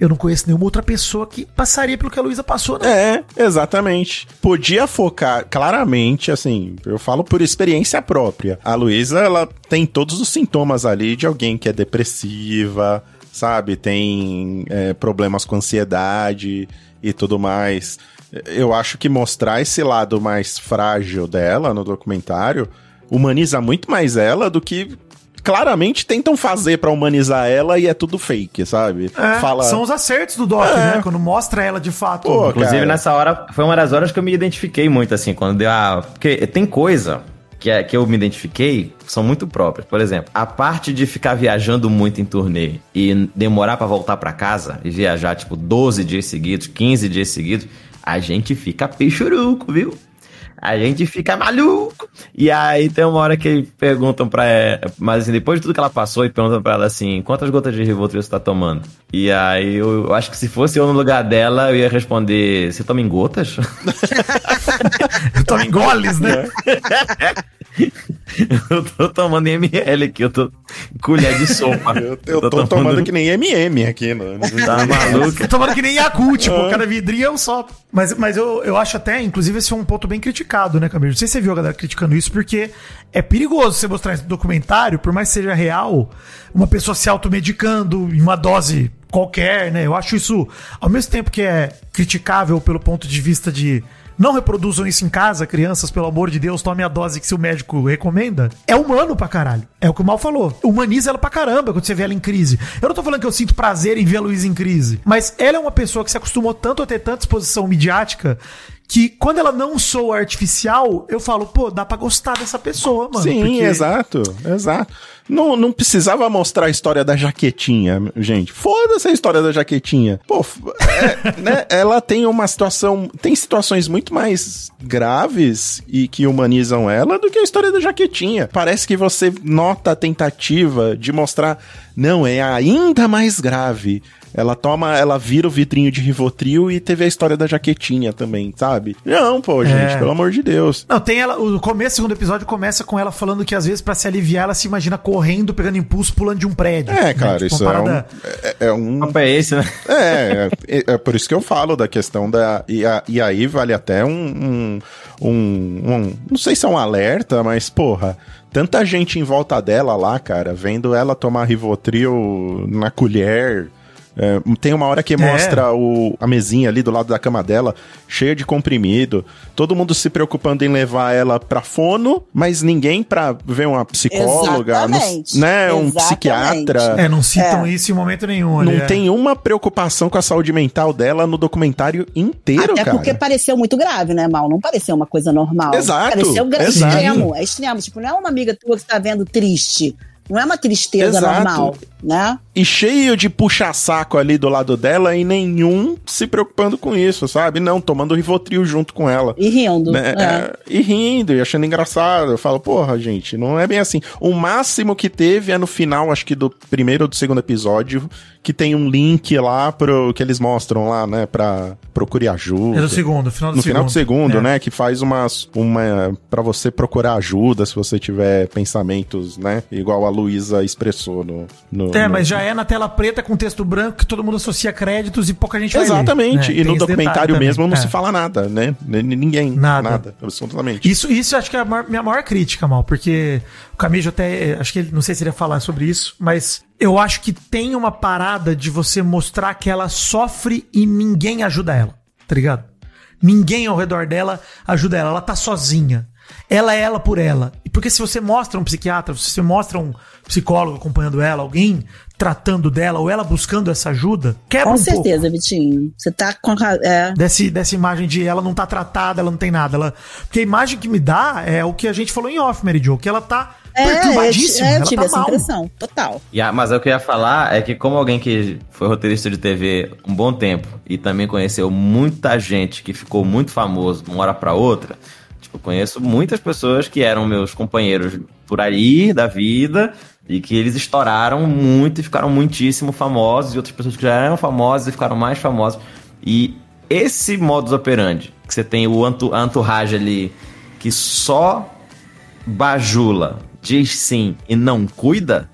Eu não conheço nenhuma outra pessoa que passaria pelo que a Luísa passou. É, exatamente. Podia focar claramente, assim, eu falo por experiência própria. A Luísa, ela tem todos os sintomas ali de alguém que é depressiva, sabe? Tem é, problemas com ansiedade e tudo mais. Eu acho que mostrar esse lado mais frágil dela no documentário humaniza muito mais ela do que claramente tentam fazer pra humanizar ela e é tudo fake, sabe? É, Fala São os acertos do Doc, É. né? Quando mostra ela de fato. Pô, Inclusive, cara. nessa hora, foi uma das horas que eu me identifiquei muito, assim, quando deu a. Porque tem coisa que, é, que eu me identifiquei que são muito próprias. Por exemplo, a parte de ficar viajando muito em turnê e demorar pra voltar pra casa e viajar, tipo, 12 dias seguidos, 15 dias seguidos, a gente fica peixuruco, viu? A gente fica maluco. E aí tem uma hora que perguntam pra ela, mas assim, depois de tudo que ela passou, e perguntam pra ela assim, quantas gotas de Rivotril você tá tomando? E aí eu, eu acho que se fosse eu no lugar dela, eu ia responder, você toma em gotas? Toma em goles, né? eu tô tomando em ml aqui, eu tô em colher de sopa. Eu, eu tô, tomando que nem MM aqui, né? Tá maluco? Tô tomando que nem Yakult, tipo, cada vidrinho é um só. Mas, mas eu, eu acho até, inclusive, esse é um ponto bem criticado, né, Camilo? Não sei se você viu a galera criticando isso, porque é perigoso você mostrar esse documentário, por mais que seja real, uma pessoa se automedicando em uma dose qualquer, né? Eu acho isso, ao mesmo tempo que é criticável pelo ponto de vista de não reproduzam isso em casa, crianças, pelo amor de Deus, tome a dose que seu médico recomenda. É humano pra caralho. É o que o Mal falou. Humaniza ela pra caramba quando você vê ela em crise. Eu não tô falando que eu sinto prazer em ver a Luísa em crise, mas ela é uma pessoa que se acostumou tanto a ter tanta exposição midiática que quando ela não soa artificial, eu falo, pô, dá pra gostar dessa pessoa, mano. Sim, porque- exato, exato. Não, não precisava mostrar a história da jaquetinha, gente. Foda-se a história da jaquetinha. Pô, é, né, ela tem uma situação. Tem situações muito mais graves e que humanizam ela do que a história da jaquetinha. Parece que você nota a tentativa de mostrar. Não, é ainda mais grave. Ela toma, ela vira o vidrinho de Rivotril e teve a história da jaquetinha também, sabe? Não, pô, gente, É. pelo amor de Deus. Não, tem ela. O começo do segundo episódio começa com ela falando que às vezes pra se aliviar ela se imagina correndo, pegando impulso, pulando de um prédio. É, né? cara, Tipo, isso uma é um, parada- é, é um. O papo é esse, né? É, é, é por isso que eu falo da questão da. E, a- e aí vale até um, um, um- um- Não sei se é um alerta, mas, porra. Tanta gente em volta dela lá, cara, vendo ela tomar Rivotril na colher. É, tem uma hora que mostra o, a mesinha ali do lado da cama dela, cheia de comprimido. Todo mundo se preocupando em levar ela pra fono, mas ninguém pra ver uma psicóloga, não- Exatamente. né? Um psiquiatra. É, não citam É. isso em momento nenhum. Não é. tem uma preocupação com a saúde mental dela no documentário inteiro, Até cara. porque pareceu muito grave, né, Mal? Não pareceu uma coisa normal. Exato, Pareceu exato. extremo. É extremo. Tipo, não é uma amiga tua que tá vendo triste. Não é uma tristeza Exato. normal, né? E cheio de puxa-saco ali do lado dela e nenhum se preocupando com isso, sabe? Não, tomando Rivotril junto com ela. E rindo. né? é. É, e rindo, e achando engraçado. Eu falo, porra, gente, não é bem assim. O máximo que teve é no final, acho que do primeiro ou do segundo episódio, que tem um link lá pro que eles mostram lá, né? Pra procure ajuda. É do segundo, final do no segundo. final do segundo, É. né? Que faz umas, uma. para você procurar ajuda se você tiver pensamentos, né? Igual a Luísa expressou no. no É, no- mas já é na tela preta com texto branco que todo mundo associa créditos e pouca gente vai ler, Exatamente. né? E Tem no documentário mesmo também. não É. se fala nada, né? Ninguém. Nada. Nada. Absolutamente. Isso, isso acho que é a maior- minha maior crítica, mal, porque o Camijo até, eh, acho que ele, não sei se ele ia falar sobre isso, mas eu acho que tem uma parada de você mostrar que ela sofre e ninguém ajuda ela, tá ligado? Ninguém ao redor dela ajuda ela, ela tá sozinha. Ela é ela por ela. E porque se você mostra um psiquiatra, se você mostra um psicólogo acompanhando ela, alguém tratando dela ou ela buscando essa ajuda, quebra Com um pouco certeza, Vitinho. Você tá com a. É. desse, dessa imagem de ela não tá tratada, ela não tem nada. Ela, porque a imagem que me dá é o que a gente falou em off, Mary Jo, que ela tá É, eu, perturbadíssima, é, eu ela tive tá essa mal. impressão. Total. E a- mas o que eu ia falar é que, como alguém que foi roteirista de TV um bom tempo e também conheceu muita gente que ficou muito famoso de uma hora pra outra, tipo, eu conheço muitas pessoas que eram meus companheiros por aí da vida e que eles estouraram muito e ficaram muitíssimo famosos, e outras pessoas que já eram famosas e ficaram mais famosas. E esse modus operandi, que você tem o antu, a entourage ali que só bajula, diz sim e não cuida,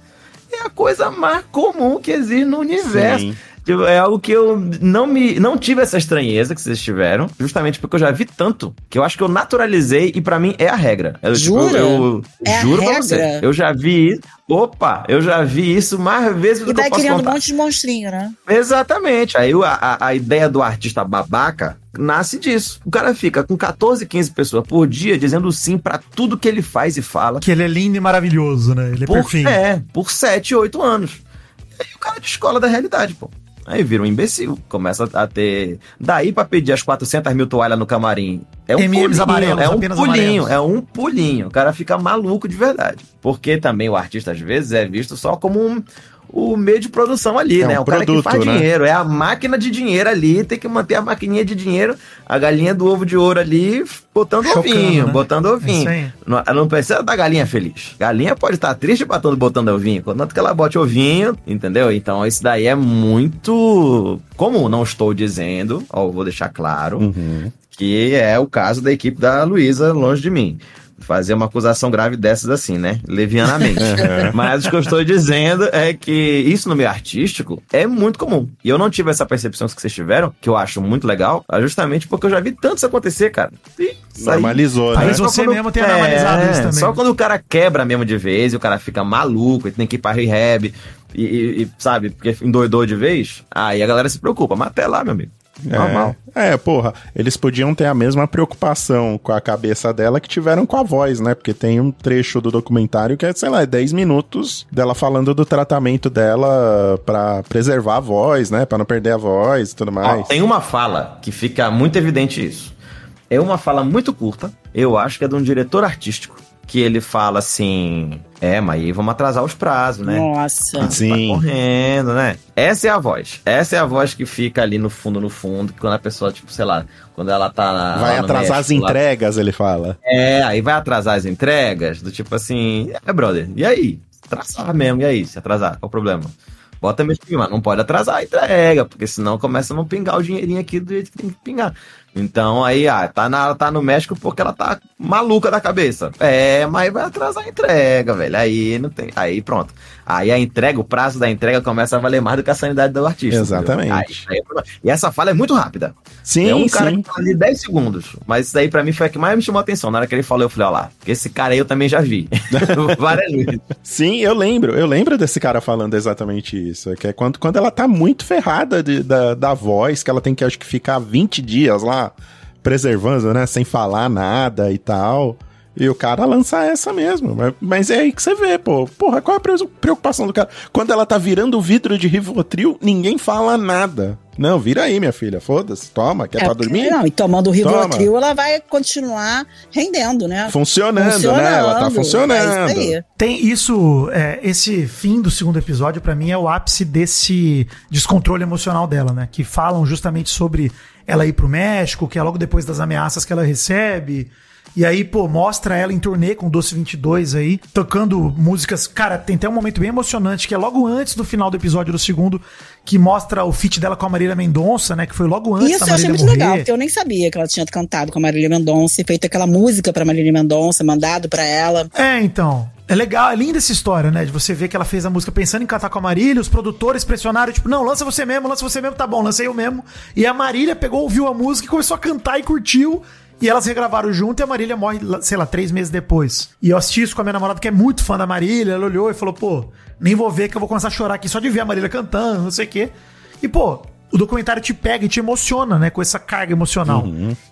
é a coisa mais comum que existe no universo. Sim. Tipo, É algo que eu não me não tive essa estranheza que vocês tiveram, justamente porque eu já vi tanto que eu acho que eu naturalizei e pra mim é a regra. Eu, tipo, Jura? eu É juro pra você. Eu já vi isso. Opa, eu já vi isso mais vezes do E que eu vai posso criando contar. um monte de monstrinho, né? Exatamente. Aí o- a, a, a ideia do artista babaca nasce disso. O cara fica com 14, 15 pessoas por dia dizendo sim pra tudo que ele faz e fala. Que ele é lindo e maravilhoso, né? Ele é Por, perfeito. é, por 7, 8 anos. Aí o cara descola da realidade, pô. Aí vira um imbecil, começa a ter. Daí pra pedir as 400 mil toalhas no camarim. É um pulinho, amarelos, é um pulinho, amarelos. é um pulinho. O cara fica maluco de verdade. Porque também o artista, às vezes, é visto só como um, o meio de produção ali, É né? um o cara produto, que faz né? dinheiro. É a máquina de dinheiro ali, tem que manter a maquininha de dinheiro, a galinha do ovo de ouro ali, botando Chocando, ovinho, né? botando É ovinho. aí. Não, não precisa da galinha feliz. Galinha pode estar triste botando, botando ovinho, contanto que ela bote ovinho, entendeu? Então isso daí é muito comum. Não estou dizendo, ó, vou deixar claro, Uhum. que é o caso da equipe da Luísa longe de mim. Fazer uma acusação grave dessas assim, né? Levianamente. Mas o que eu estou dizendo é que isso no meio artístico é muito comum. E eu não tive essa percepção que vocês tiveram, que eu acho muito legal, justamente porque eu já vi tanto isso acontecer, cara. E Normalizou, Aí né? você quando- mesmo tem normalizado isso também. Só quando o cara quebra mesmo de vez e o cara fica maluco, e tem que ir pra rehab, e, e- e, sabe, porque endoidou de vez, aí a galera se preocupa. Mas até lá, meu amigo. Normal. É, é, porra, eles podiam ter a mesma preocupação com a cabeça dela que tiveram com a voz, né? Porque tem um trecho do documentário que é, sei lá, é 10 minutos dela falando do tratamento dela pra preservar a voz, né? Pra não perder a voz e tudo Ó, mais. tem uma fala que fica muito evidente isso. É uma fala muito curta, eu acho que é de um diretor artístico, que ele fala assim: É, mas aí vamos atrasar os prazos, né? Nossa. Tá Sim. correndo, né? Essa é a voz. Essa é a voz que fica ali no fundo, no fundo, que quando a pessoa, tipo, sei lá, quando ela tá na. Vai lá atrasar as México, lá- entregas, ele fala. É, aí vai atrasar as entregas, do tipo assim, é, brother, e aí? Atrasar mesmo, e aí? Se atrasar, qual o problema? Bota mesmo, mas não pode atrasar a entrega, porque senão começa a não pingar o dinheirinho aqui do jeito que tem que pingar. Então aí, ah, tá, na, tá no México porque ela tá maluca da cabeça. É, mas vai atrasar a entrega, velho. Aí não tem. Aí pronto. Aí a entrega, o prazo da entrega começa a valer mais do que a sanidade do artista. Exatamente. Aí- aí- e essa fala é muito rápida. Sim, é um cara sim. que fala ali 10 segundos. Mas isso daí pra mim foi a que mais me chamou a atenção. Na hora que ele falou, eu falei, ó lá, esse cara aí eu também já vi. Várias vezes. Sim, eu lembro. Eu lembro desse cara falando exatamente isso. Que é quando, quando ela tá muito ferrada de- da, da voz, que ela tem que, acho que, ficar 20 dias lá preservando, né? Sem falar nada e tal. E o cara lança essa mesmo. Mas, mas é aí que você vê, pô. Porra, qual é a pre- preocupação do cara? Quando ela tá virando o vidro de Rivotril, ninguém fala nada. Não, vira aí, minha filha. Foda-se. Toma, quer É, pra dormir? Não, e tomando o Rivotril, Toma. ela vai continuar rendendo, né? Funcionando, né? Ela tá É funcionando. isso aí. Tem isso, é, esse fim do segundo episódio, pra mim, é o ápice desse descontrole emocional dela, né? Que falam justamente sobre ela ir pro México, que é logo depois das ameaças que ela recebe. E aí, pô, mostra ela em turnê com o Doce 22 aí, tocando músicas. Cara, tem até um momento bem emocionante, que é logo antes do final do episódio do segundo, que mostra o feat dela com a Marília Mendonça, né? Que foi logo antes Isso da eu achei Marília muito morrer. legal, porque eu nem sabia que ela tinha cantado com a Marília Mendonça e feito aquela música pra Marília Mendonça, mandado pra ela. É, então. É legal, é linda essa história, né? De você ver que ela fez a música pensando em cantar com a Marília, os produtores pressionaram, tipo, não, lança você mesmo, lança você mesmo, tá bom, lancei eu mesmo. E a Marília pegou, ouviu a música e começou a cantar e curtiu. E elas regravaram junto e a Marília morre, sei lá, três meses depois. E eu assisti isso com a minha namorada, que é muito fã da Marília. Ela olhou e falou, pô, nem vou ver que eu vou começar a chorar aqui só de ver a Marília cantando, não sei o quê. E, pô, o documentário te pega e te emociona, né? Com essa carga emocional.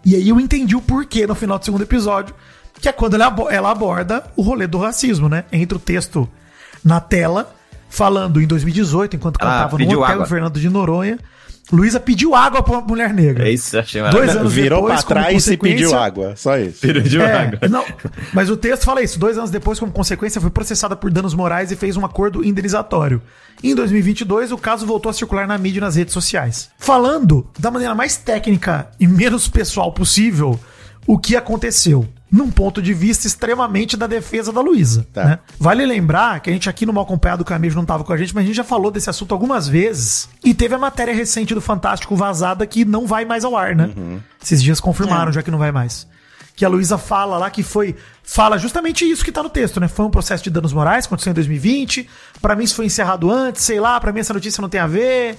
E aí eu entendi o porquê no final do segundo episódio, que é quando ela, abo- ela aborda o rolê do racismo, né? Entra o texto na tela, falando em 2018, enquanto Ela cantava no pediu hotel água. Fernando de Noronha. Luísa pediu água pra uma mulher negra. É isso, achei Dois anos Virou depois, pra trás e pediu água. Só isso. Pediu é, água. não, mas o texto fala isso. Dois anos depois, como consequência, foi processada por danos morais e fez um acordo indenizatório. Em 2022, o caso voltou a circular na mídia e nas redes sociais. Falando da maneira mais técnica e menos pessoal possível, o que aconteceu. Num ponto de vista extremamente da defesa da Luísa. Tá. né? Vale lembrar que a gente aqui no Mal Acompanhado, Camejo não tava com a gente, mas a gente já falou desse assunto algumas vezes. E teve a matéria recente do Fantástico vazada que não vai mais ao ar, né? Esses dias confirmaram já que não vai mais que a Luísa fala lá, que foi. Fala justamente isso que tá no texto, né? Foi um processo de danos morais, aconteceu em 2020. Pra mim isso foi encerrado antes, sei lá, pra mim essa notícia não tem a ver.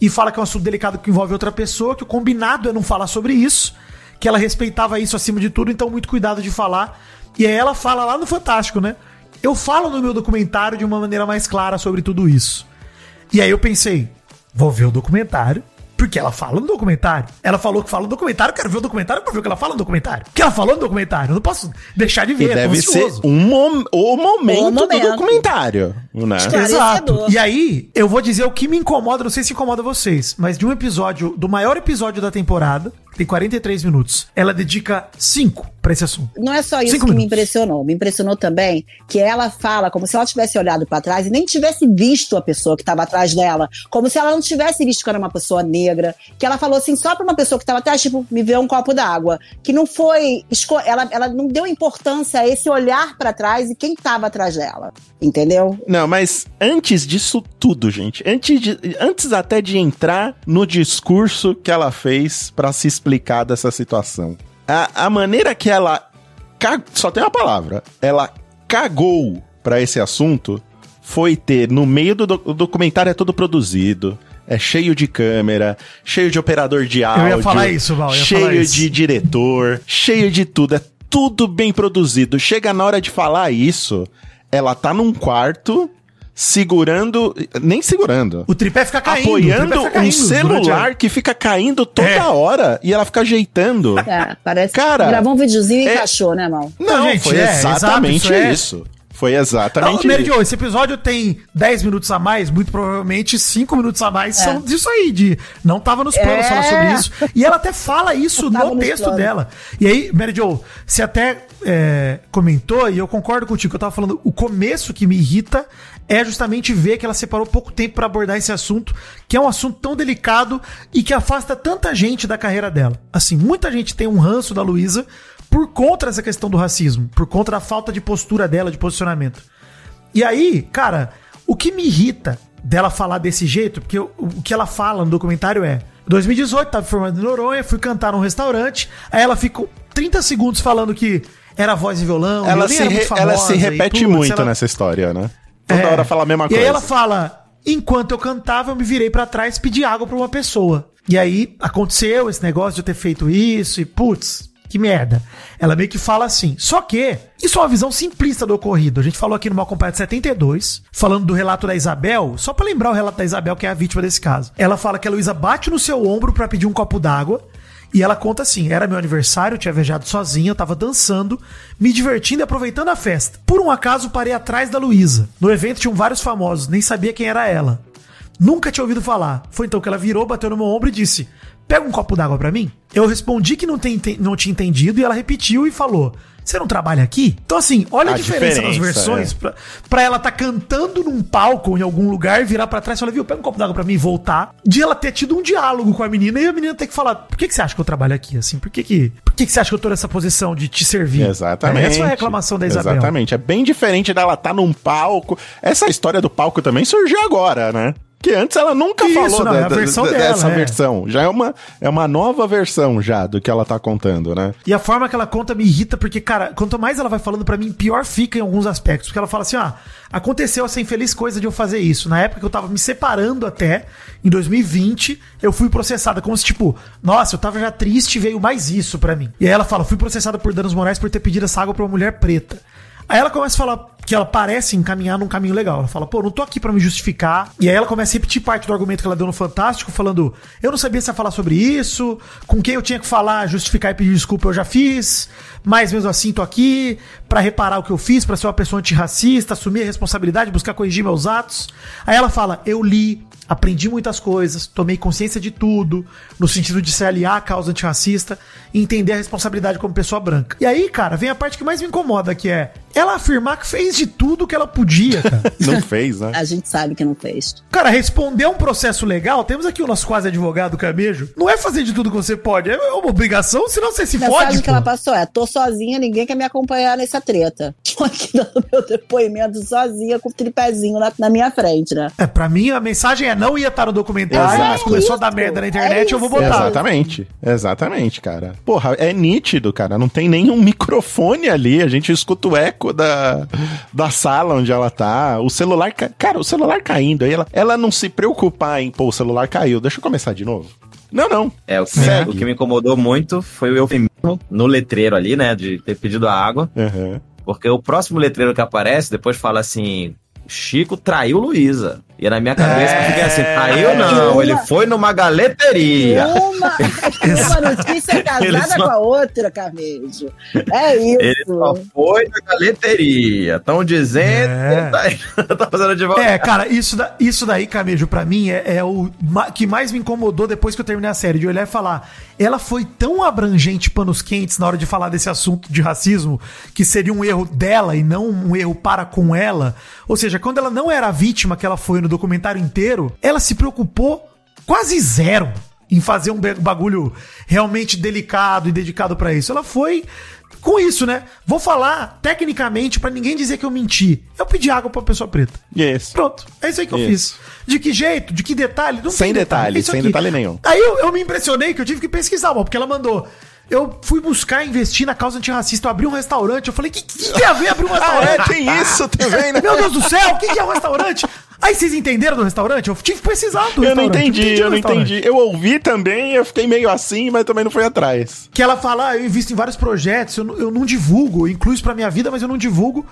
e fala que é um assunto delicado que envolve outra pessoa, que o combinado é não falar sobre isso, que ela respeitava isso acima de tudo, então muito cuidado de falar. E aí ela fala lá no Fantástico, né? Eu falo no meu documentário de uma maneira mais clara sobre tudo isso. E aí eu pensei, vou ver o documentário, porque ela fala no documentário. Ela falou que fala no documentário, eu quero ver o documentário pra ver o que ela fala no documentário. O que ela falou no documentário? Eu não posso deixar de ver. E tô deve ser um mom- o momento, O momento. do documentário, né? Exato. E aí, eu vou dizer o que me incomoda, não sei se incomoda vocês, mas de um episódio, do maior episódio da temporada, que tem 43 minutos, ela dedica 5 pra esse assunto. Não é só isso Cinco que me minutos. impressionou. Me impressionou também que ela fala como se ela tivesse olhado pra trás e nem tivesse visto a pessoa que estava atrás dela. Como se ela não tivesse visto que era uma pessoa negra. Que ela falou assim, só pra uma pessoa que estava atrás, tipo, me vê um copo d'água. Que não foi. Ela, ela não deu importância a esse olhar pra trás e quem estava atrás dela. Entendeu? Não, mas antes disso tudo, gente, antes, de- antes até de entrar no discurso que ela fez pra se explicar dessa situação, a, a maneira que ela ca- só tem uma palavra, ela cagou pra esse assunto foi ter no meio do doc- o documentário é todo produzido. É cheio de câmera, cheio de operador de áudio. falar isso, Val, eu ia cheio isso. de diretor, cheio de tudo. É tudo bem produzido. Chega na hora de falar isso, ela tá num quarto segurando, nem segurando, O tripé fica caindo. apoiando fica um caindo durante celular a- que fica caindo toda É. hora e ela fica ajeitando. É, parece Cara, que gravou um videozinho e é- encaixou, né, mal? Não, gente, foi é, exatamente isso é-. Foi Não, exatamente Mary isso. Jo, esse episódio tem 10 minutos a mais, muito provavelmente 5 minutos a mais são disso aí, de não tava nos planos É. falar sobre isso. E ela até fala isso Não no texto dela. E aí, Mary Jo, você até é, comentou, e eu concordo contigo, que eu tava falando, o começo que me irrita é justamente ver que ela separou pouco tempo pra abordar esse assunto, que é um assunto tão delicado e que afasta tanta gente da carreira dela. Assim, muita gente tem um ranço da Luísa por conta dessa questão do racismo, por conta da falta de postura dela, de posicionamento. E aí, cara, o que me irrita dela falar desse jeito, porque o, o que ela fala no documentário é: 2018, tava formando em Noronha, fui cantar num restaurante, aí ela fica 30 segundos falando que era voz e violão, Ela se, re- ela se e, repete muito ela- nessa história, né? Toda é. hora fala a mesma e coisa. aí ela fala: enquanto eu cantava, eu me virei pra trás e pedi água pra uma pessoa. E aí aconteceu esse negócio de eu ter feito isso e putz, que merda. Ela meio que fala assim. Só que isso é uma visão simplista do ocorrido. A gente falou aqui no Mal Completo 72, falando do relato da Isabel, só pra lembrar o relato da Isabel, que é a vítima desse caso. Ela fala que a Luísa bate no seu ombro pra pedir um copo d'água. E ela conta assim: era meu aniversário, eu tinha viajado sozinha, eu tava dançando, me divertindo e aproveitando a festa. Por um acaso, parei atrás da Luísa. No evento tinham vários famosos, nem sabia quem era ela. Nunca tinha ouvido falar. Foi então que ela virou, bateu no meu ombro e disse: Pega um copo d'água pra mim? Eu respondi que não, tem, não tinha entendido e ela repetiu e falou: Você não trabalha aqui? Então, assim, olha a, A diferença, nas diferença, versões. é. Pra, pra ela tá cantando num palco em algum lugar, virar pra trás e falar: Viu, pega um copo d'água pra mim e voltar. De ela ter tido um diálogo com a menina e a menina ter que falar: Por que, que você acha que eu trabalho aqui? Assim, por que, que, por que, que você acha que eu tô nessa posição de te servir? Exatamente. Essa foi a reclamação da Isabel. Exatamente. É bem diferente dela estar num palco. Essa história do palco também surgiu agora, né? Que antes ela nunca Isso, falou não, da- é versão da- dela, dessa é. versão. Já é uma, é uma nova versão já do que ela tá contando, né? E a forma que ela conta me irrita, porque, cara, quanto mais ela vai falando pra mim, pior fica em alguns aspectos. Porque ela fala assim: ah, aconteceu essa infeliz coisa de eu fazer isso. Na época que eu tava me separando até, em 2020, eu fui processada. Como se, tipo, nossa, eu tava já triste e veio mais isso pra mim. E aí ela fala: fui processada por danos morais por ter pedido essa água pra uma mulher preta. Aí ela começa a falar que ela parece encaminhar num caminho legal. Ela fala, pô, não tô aqui pra me justificar. E aí ela começa a repetir parte do argumento que ela deu no Fantástico, falando: eu não sabia se ia falar sobre isso, com quem eu tinha que falar, justificar e pedir desculpa eu já fiz, mas mesmo assim tô aqui pra reparar o que eu fiz, pra ser uma pessoa antirracista, assumir a responsabilidade, buscar corrigir meus atos. Aí ela fala: eu li, aprendi muitas coisas, tomei consciência de tudo, no sentido de se aliar à causa antirracista e entender a responsabilidade como pessoa branca. E aí, cara, vem a parte que mais me incomoda, que é ela afirmar que fez de tudo que ela podia, cara. Não fez, né? A gente sabe que não fez. Cara, responder um processo legal, temos aqui o nosso quase advogado Camejo, não é fazer de tudo que você pode, é uma obrigação, senão você se A mensagem fode, que ela passou é: tô sozinha, ninguém quer me acompanhar nessa treta. tô aqui dando meu depoimento sozinha com o tripézinho na, na minha frente, né? É, pra mim a mensagem é não ia estar no documentário, Exato. mas começou a dar merda na é internet, eu vou botar. Exatamente, exatamente, cara. Porra, é nítido, cara. Não tem nenhum microfone ali. A gente escuta o eco da, da sala onde ela tá. O celular. ca- Cara, o celular caindo. Aí ela, ela não se preocupar em, pô, o celular caiu. Deixa eu começar de novo. Não, não. É, o que, Segue. o que me incomodou muito foi o eufemismo no letreiro ali, né? De ter pedido a água. Uhum. Porque o próximo letreiro que aparece, depois fala assim: Chico traiu Luísa. E na minha cabeça É. eu fiquei assim: traiu não, ele foi numa galeteria. Uma, uma notícia casada só- com a outra, Camejo. É isso. Ele só foi na galeteria. Estão dizendo É. tá, tá fazendo de volta. É, cara, isso, da, isso daí, Camejo, pra mim é, é o ma- que mais me incomodou depois que eu terminei a série, de olhar e falar. Ela foi tão abrangente, panos quentes, na hora de falar desse assunto de racismo, que seria um erro dela e não um erro para com ela. Ou seja, quando ela não era a vítima que ela foi no documentário inteiro, ela se preocupou quase zero em fazer um bagulho realmente delicado e dedicado pra isso. Ela foi com isso, né? Vou falar tecnicamente pra ninguém dizer que eu menti. Eu pedi água pra pessoa preta. Yes. Pronto, é isso aí que eu Isso. fiz. De que jeito? De que detalhe? Não Sem detalhe, É isso sem aqui. detalhe nenhum. Aí eu, eu me impressionei que eu tive que pesquisar, porque ela mandou. Eu fui buscar investir na causa antirracista, eu abri um restaurante. Eu falei, o que, que tem a ver abrir um Ah, restaurante? é, tem isso também, né? Meu Deus do céu, o que, que é um restaurante? Aí vocês entenderam do restaurante? Eu tive que precisar do Eu não entendi, eu do não entendi. Eu ouvi também, eu fiquei meio assim, mas também não fui atrás. Que ela fala, ah, eu invisto em vários projetos, eu, não- eu não divulgo, eu incluo isso pra minha vida, mas eu não divulgo,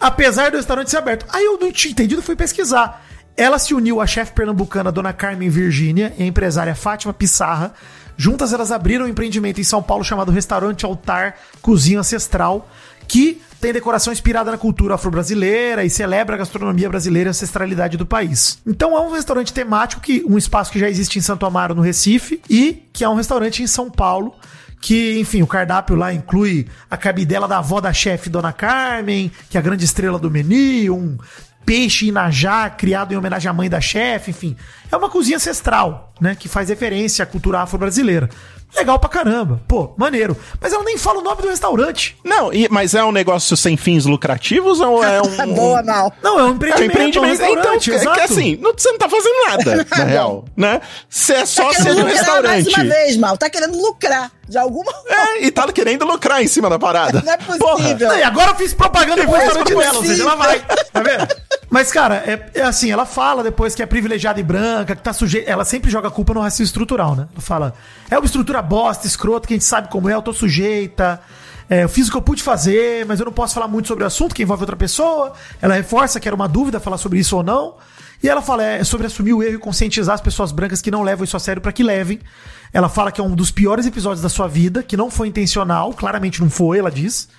apesar do restaurante ser aberto. Aí eu não tinha entendido, fui pesquisar. Ela se uniu à chefe pernambucana Dona Carmen Virgínia e a empresária Fátima Pissarra. Juntas elas abriram um empreendimento em São Paulo chamado Restaurante Altar Cozinha Ancestral, que tem decoração inspirada na cultura afro-brasileira e celebra a gastronomia brasileira e a ancestralidade do país. Então é um restaurante temático, que um espaço que já existe em Santo Amaro, no Recife, e que é um restaurante em São Paulo, que, enfim, o cardápio lá inclui a cabidela da avó da chefe Dona Carmen, que é a grande estrela do menu, um peixe inajá criado em homenagem à mãe da chefe, enfim. É uma cozinha ancestral, né, que faz referência à cultura afro-brasileira. Legal pra caramba. Pô, maneiro. Mas ela nem fala o nome do restaurante. Não, e- mas é um negócio sem fins lucrativos ou é um. Boa, mal. Não, é um É um empreendimento, empreendimento. é um então, é que exato. assim, não- você não tá fazendo nada, na real, né? Você é sócia do lucrar mais restaurante. uma vez, mal. Tá querendo lucrar de alguma forma. É, e tá querendo lucrar em cima da parada. Não é possível. Não, e agora eu fiz propaganda pro Faz restaurante dela, ou seja, ela vai. Tá vendo? Mas, cara, é, é assim, ela fala depois que é privilegiada e branca, que tá sujeita. Ela sempre joga a culpa no racismo estrutural, né? Ela fala, é uma estrutura bosta, escrota, que a gente sabe como é, eu tô sujeita. é, eu fiz o que eu pude fazer, mas eu não posso falar muito sobre o assunto que envolve outra pessoa. Ela reforça que era uma dúvida falar sobre isso ou não. E ela fala é sobre assumir o erro e conscientizar as pessoas brancas que não levam isso a sério pra que levem. Ela fala que é um dos piores episódios da sua vida, que não foi intencional, claramente não foi, ela diz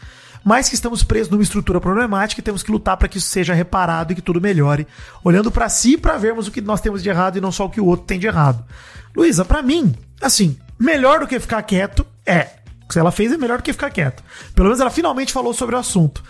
mas que estamos presos numa estrutura problemática e temos que lutar para que isso seja reparado e que tudo melhore, olhando para si para vermos o que nós temos de errado e não só o que o outro tem de errado. Luísa, para mim, assim, melhor do que ficar quieto é. Se ela fez é melhor do que ficar quieto. Pelo menos ela finalmente falou sobre o assunto.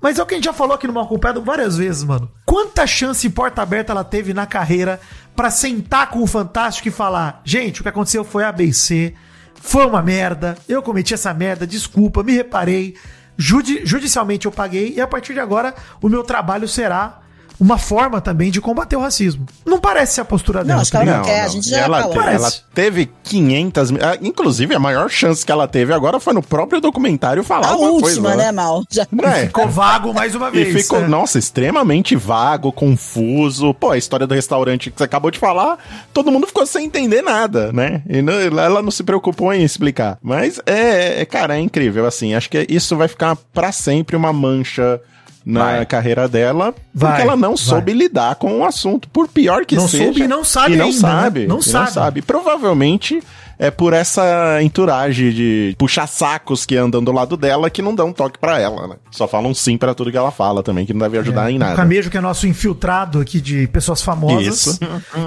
Mas é o que a gente já falou aqui no Mal Acompanhado várias vezes, mano. Quanta chance e porta aberta ela teve na carreira pra sentar com o Fantástico e falar: gente, o que aconteceu foi A, B e C, foi uma merda, eu cometi essa merda, desculpa, me reparei, judi- judicialmente eu paguei e a partir de agora o meu trabalho será uma forma também de combater o racismo. Não parece ser a postura dela. acho que tá ela não quer, a gente já ela, falou. te- ela teve 500 mil. ah, Inclusive, a maior chance que ela teve agora foi no próprio documentário falar A última, coisa. né, mal? Já... É, Ficou vago mais uma E vez. ficou, né? nossa, extremamente vago, confuso. Pô, a história do restaurante que você acabou de falar, todo mundo ficou sem entender nada, né? E não- ela não se preocupou em explicar. Mas é, é, cara, é incrível, assim. Acho que isso vai ficar pra sempre uma mancha na Vai. carreira dela, Vai, porque ela não vai. soube lidar com o assunto, por pior que Não seja. soube e não sabe e não ainda, né? sabe, Não e sabe. Provavelmente é por essa entourage de puxar sacos que andam do lado dela que não dão toque pra ela, né? Só falam sim pra tudo que ela fala também, que não deve ajudar em O nada. Camejo, que é nosso infiltrado aqui de pessoas famosas, Isso.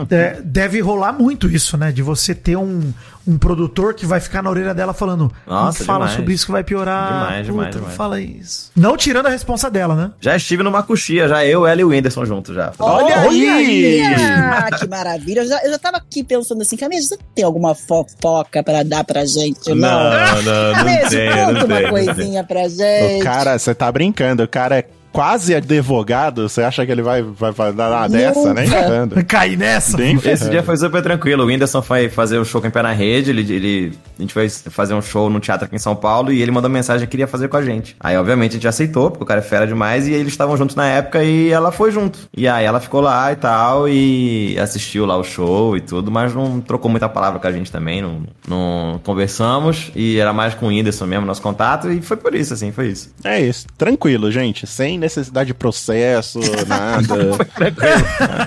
é, deve rolar muito isso, né? De você ter um, um produtor que vai ficar na orelha dela falando: Nossa, não fala demais. sobre isso que vai piorar. Demais, demais, não demais. fala isso. Não tirando a responsa dela, né? Já estive numa coxia, já eu, ela e o Whindersson juntos já. Olha aí! Ah, que maravilha. Eu já, eu já tava aqui pensando assim, Camila, você tem alguma fofoca pra dar pra gente? Não. não, Camila, conta uma coisinha pra gente. O cara, você tá brincando, o cara é quase advogado, você acha que ele vai, vai, vai dar dessa, né? Cair nessa. Bem Esse dia foi super tranquilo. O Whindersson foi fazer o show com o Pé na Rede. Ele, ele, a gente foi fazer um show no teatro aqui em São Paulo e ele mandou mensagem que queria fazer com a gente. Aí, obviamente, a gente aceitou, porque o cara é fera demais. E eles estavam juntos na época e ela foi junto. E aí ela ficou lá e tal e assistiu lá o show e tudo, mas não trocou muita palavra com a gente também. Não, não conversamos e era mais com o Whindersson mesmo, nosso contato. E foi por isso, assim, foi isso. É isso. Tranquilo, gente. Sem necessidade de processo, nada.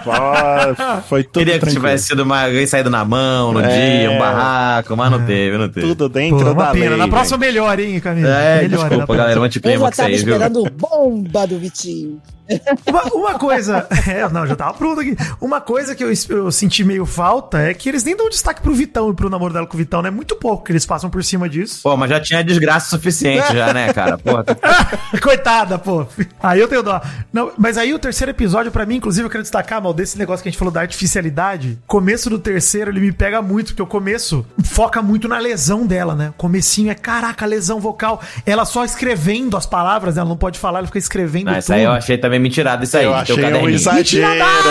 Pô, Foi tudo Queria que tranquilo. tivesse sido uma, alguém saído na mão no É. dia, um barraco, mas não teve, não teve. Tudo Pô, dentro uma da pena. lei. Na próxima melhor, hein, Camila? É, melhor, desculpa, galera, já anticlímax tava aí, viu? esperando bomba do Vitinho. Uma, uma coisa. É, não, já tava pronto aqui. Uma coisa que eu, eu senti meio falta é que eles nem dão destaque pro Vitão e pro namoro dela com o Vitão, né? Muito pouco que eles passam por cima disso. Pô, mas já tinha desgraça suficiente já, né, cara? Coitada, pô. Aí eu tenho dó. Não, mas aí o terceiro episódio, pra mim, inclusive, eu quero destacar, mal, desse negócio que a gente falou da artificialidade. Começo do terceiro, ele me pega muito, porque o começo foca muito na lesão dela, né? Comecinho é, caraca, lesão vocal. Ela só escrevendo as palavras, né? ela não pode falar, ela fica escrevendo Não, isso aí eu achei também mentirado, isso aí. Eu o achei um caderninho. exagero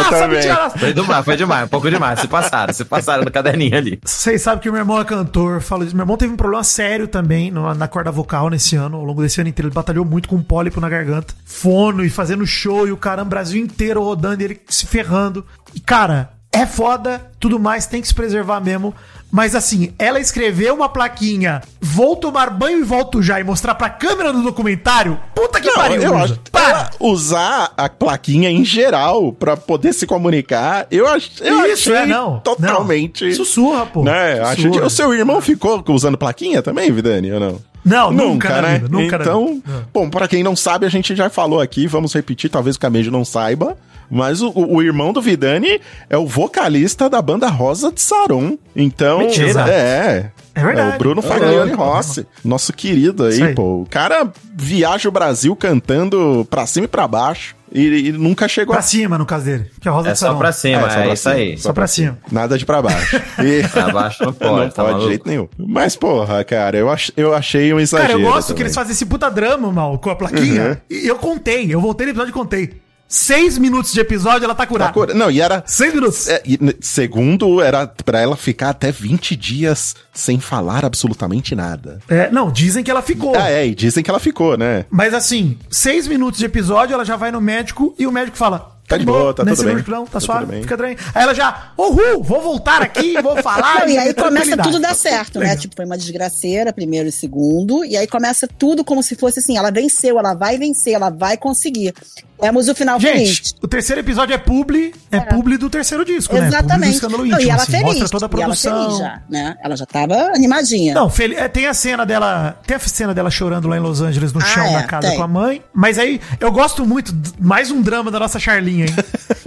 também. mentiradaça. Foi demais, foi demais, um pouco demais. Se passaram, se passaram no caderninho ali. Vocês sabem que o meu irmão é cantor, falo disso. Meu irmão teve um problema sério também no- na corda vocal nesse ano. Ao longo desse ano inteiro, ele batalhou muito com um pólipo na garganta. Fono e fazendo show e o caramba, Brasil inteiro rodando e ele se ferrando. E, cara, é foda, tudo mais, tem que se preservar mesmo. Mas assim, ela escreveu uma plaquinha, vou tomar banho e volto já, e mostrar pra câmera do documentário. Puta que Não, pariu, eu acho Para! usar a plaquinha em geral pra poder se comunicar, eu, ach, eu Isso, achei é, não. totalmente. Não. Sussurra, pô. Né? Acho Sussurra. que o seu irmão ficou usando plaquinha também, Vidani, ou não? Não, nunca, na vida, nunca então, bom, pra quem não sabe, a gente já falou aqui, vamos repetir, talvez o Camejo não saiba, mas o, o irmão do Vidani é o vocalista da banda Rosa de Saron. Então, Mentira. é. É verdade. o Bruno É Faglione. Rossi, nosso querido aí, aí. pô. O cara viaja o Brasil cantando pra cima e pra baixo e, e nunca chegou Pra a cima, no caso dele. Que é a Rosa É de só pra cima, É, só é, pra isso cima. aí. Só pra cima. nada de pra baixo. E... Pra baixo não pode, não tá pode de jeito nenhum. Mas, porra, cara, eu, ach, eu achei um exagero. Cara, eu gosto também. que eles fazem esse puta drama, mal, com a plaquinha. Uhum. E eu contei, eu voltei no episódio e contei. Seis minutos de episódio, ela tá curada. Tá cura- Não, e era. Seis minutos. É, e, segundo, era pra ela ficar até 20 dias sem falar absolutamente nada. É, não, dizem que ela ficou. Ah, é, e dizem que ela ficou, né? Mas assim, seis minutos de episódio, ela já vai no médico e o médico fala. Tá de boa, tá né, tudo bem. Não, tá, Tá suave, tudo bem. fica tranquilo. Aí ela já, uhul, vou voltar aqui, vou falar. Não, e aí começa tudo a dar certo, né? Legal. Tipo, foi uma desgraceira, primeiro e segundo. E aí começa tudo como se fosse assim: ela venceu, ela vai vencer, ela vai conseguir. Temos o final feliz. Gente, o terceiro episódio é publi, é, publi do terceiro disco, né? Exatamente. Não, íntimo, e ela assim, feliz. mostra toda a E ela produção. feliz já, né? Ela já tava animadinha. Não, fel- é, tem a cena dela. Tem a cena dela chorando lá em Los Angeles, no Ah, chão é, da casa tem. com a mãe. Mas aí, eu gosto muito, mais um drama da nossa Hein?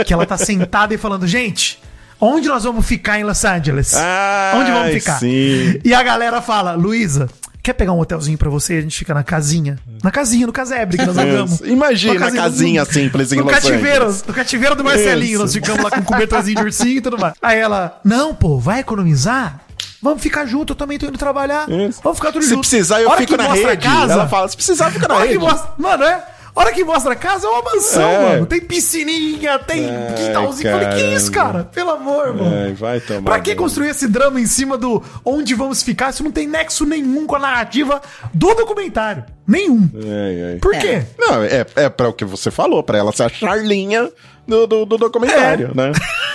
que ela tá sentada e falando, gente. Onde nós vamos ficar em Los Angeles? Ai, Onde vamos ficar? sim. E a galera fala, Luísa, quer pegar um hotelzinho pra você? A gente fica na casinha. Na casinha, no casebre que nós. Isso. Imagina Uma a casinha simples em no Los cativeiro, Angeles. No cativeiro do Marcelinho, Isso. nós ficamos lá com um cobertorzinho de ursinho e tudo mais. Aí ela, não, pô, vai economizar? Vamos ficar junto, eu também tô indo trabalhar. Isso. Vamos ficar tudo Se junto. precisar, eu Hora fico na rede. Casa, Ela fala, se precisar, fica na hora rede. mostra, mano, é? Hora que mostra a casa é uma mansão, É. mano. Tem piscininha, tem Ai, quintalzinho. Falei, que isso, caramba. cara? Pelo amor, mano. Ai, vai tomar Pra que construir esse drama em cima do onde vamos ficar? Isso não tem nexo nenhum com a narrativa do documentário. Nenhum. Ai. Por É. quê? Não, é, é pra o que você falou, pra ela ser a Charlinha do, do, do documentário, né?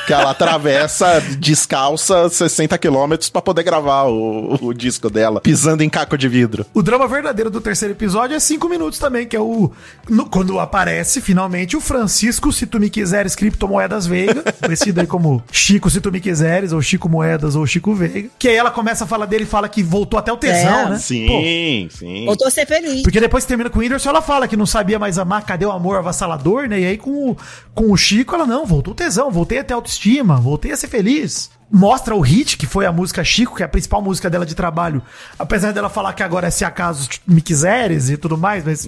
Que ela atravessa descalça 60 quilômetros pra poder gravar o, o disco dela, pisando em caco de vidro. O drama verdadeiro do terceiro episódio é cinco minutos também, que é o. no- quando aparece finalmente o Francisco, se tu me quiseres, Criptomoedas Veiga, conhecido aí como Chico, se tu me quiseres, ou Chico Moedas, ou Chico Veiga. Que aí ela começa a falar dele e fala que voltou até o tesão, É. né? Pô, Sim, sim. Voltou a ser feliz. porque depois que termina com o Whindersson, ela fala que não sabia mais amar, cadê o amor avassalador, né? E aí com o, com o Chico, ela não, voltou tesão, voltei a ter autoestima, voltei a ser feliz. Mostra o hit, que foi a música Chico, que é a principal música dela de trabalho. Apesar dela falar que agora é se acaso me quiseres e tudo mais, mas,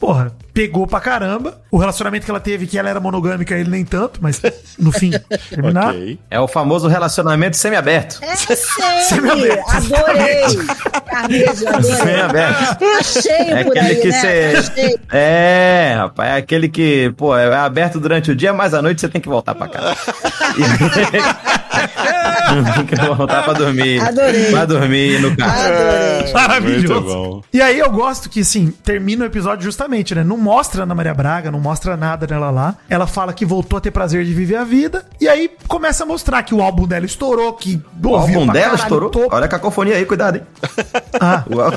porra, pegou pra caramba. O relacionamento que ela teve, que ela era monogâmica, ele nem tanto, mas no fim, terminar. Ok. É o famoso relacionamento semi-aberto. É Semi-aberto. adorei. Carnejo, adorei. Semi-aberto. Tá cheio É por aquele aí, que né? Você. cheio. É, rapaz, é aquele que, pô, é aberto durante o dia, mas à noite você tem que voltar pra casa. que voltar pra dormir. Adorei. Pra dormir no carro. Adorei. Maravilhoso. Muito bom. E aí eu gosto que, assim, termina o episódio justamente, né? Não mostra Ana Maria Braga, não mostra nada dela lá. Ela fala que voltou a ter prazer de viver a vida. E aí começa a mostrar que o álbum dela estourou, que O álbum dela caralho, estourou? topo. Olha a cacofonia aí, cuidado, hein? Ah. O ál-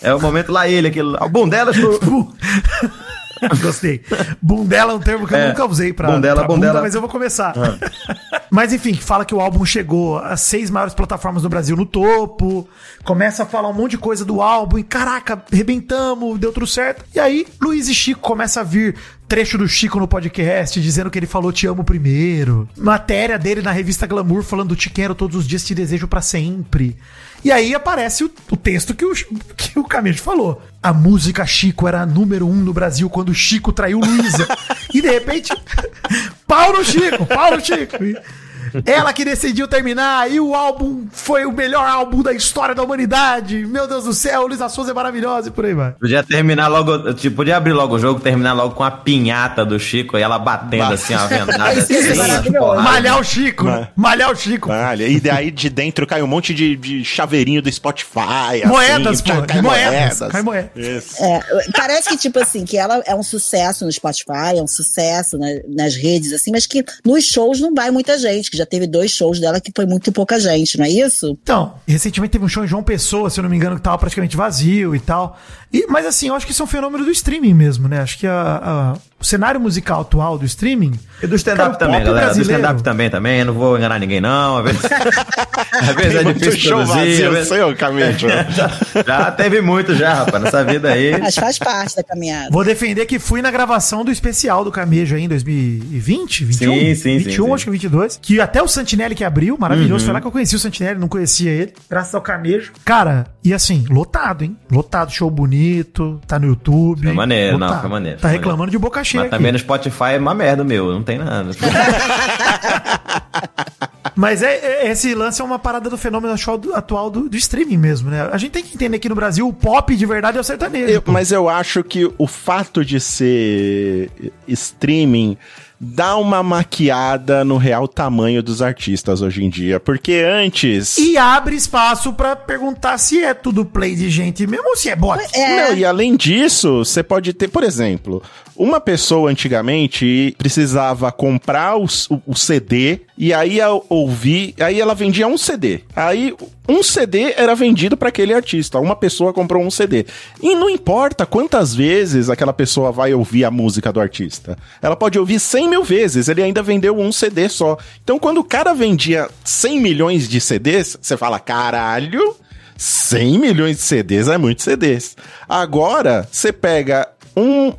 É o momento lá ele, aquele álbum dela estourou. Gostei. Bundela é um termo que eu É. nunca usei pra, Bundela, pra bunda, bundela. mas eu vou começar. mas enfim, fala que o álbum chegou às seis maiores plataformas do Brasil no topo. Começa a falar um monte de coisa do álbum. E caraca, rebentamos, deu tudo certo. E aí, Luiz e Chico começa a vir trecho do Chico no podcast, dizendo que ele falou te amo primeiro. Matéria dele na revista Glamour falando te quero todos os dias, te desejo pra sempre. E aí aparece o, o texto que o, que o Camilo falou. A música Chico era a número um no Brasil quando o Chico traiu Luísa. e de repente, pau no Chico, pau no Chico. E ela que decidiu terminar e o álbum foi o melhor álbum da história da humanidade. Meu Deus do céu, Luísa Souza é maravilhosa e por aí vai. Podia terminar logo, tipo, podia abrir logo o jogo, terminar logo com a pinhata do Chico e ela batendo assim, ó, vendada. É assim, porrada. Malhar o Chico, malhar o Chico. Olha, e daí de dentro cai um monte de, de chaveirinho do Spotify. Moedas, assim, pô, cai moedas, cai moedas. Isso. É, parece que, tipo assim, que ela é um sucesso no Spotify, é um sucesso na- nas redes, assim, mas que nos shows não vai muita gente, que já teve dois shows dela que foi muito pouca gente, não é isso? Então, recentemente teve um show em João Pessoa, se eu não me engano, que tava praticamente vazio e tal. E, mas assim, eu acho que isso é um fenômeno do streaming mesmo, né? Acho que a- a- o cenário musical atual do streaming. E do stand-up o também, galera. Do brasileiro- stand-up também, também. Não vou enganar ninguém, não. Às vezes, às vezes é difícil show produzir. vazio, vezes- seu caminho. já, já teve muito já, rapaz, nessa vida aí. Mas faz parte da caminhada. Vou defender que fui na gravação do especial do Camejo aí em 2020, 21? Sim, sim, 21, sim, acho que 22. Que até o Santinelli que abriu, maravilhoso. Foi lá que eu conheci o Santinelli, não conhecia ele. Graças ao Camejo. Cara, e assim, lotado, hein? Lotado, show bonito, tá no YouTube. Foi maneiro, não, lotado. foi maneiro, Tá reclamando maneiro. de boca cheia Mas aqui. também no Spotify é uma merda, meu. Não tem nada. Mas é, é- esse lance é uma parada do fenômeno atual do, atual do, do streaming mesmo, né? A gente tem que entender que no Brasil o pop de verdade é o sertanejo. Eu- mas eu acho que o fato de ser streaming dá uma maquiada no real tamanho dos artistas hoje em dia. Porque antes. E abre espaço pra perguntar se é tudo play de gente mesmo ou se é bot. É. Não, e além disso, você pode ter, por exemplo, uma pessoa antigamente precisava comprar o, o- o CD e aí ao ouvir, aí ela vendia um CD. Aí um CD era vendido para aquele artista. Uma pessoa comprou um CD. E não importa quantas vezes aquela pessoa vai ouvir a música do artista. Ela pode ouvir 100 mil vezes, ele ainda vendeu um CD só. Então quando o cara vendia 100 milhões de CDs, você fala, caralho. 100 milhões de CDs é muito CDs. Agora, você pega um,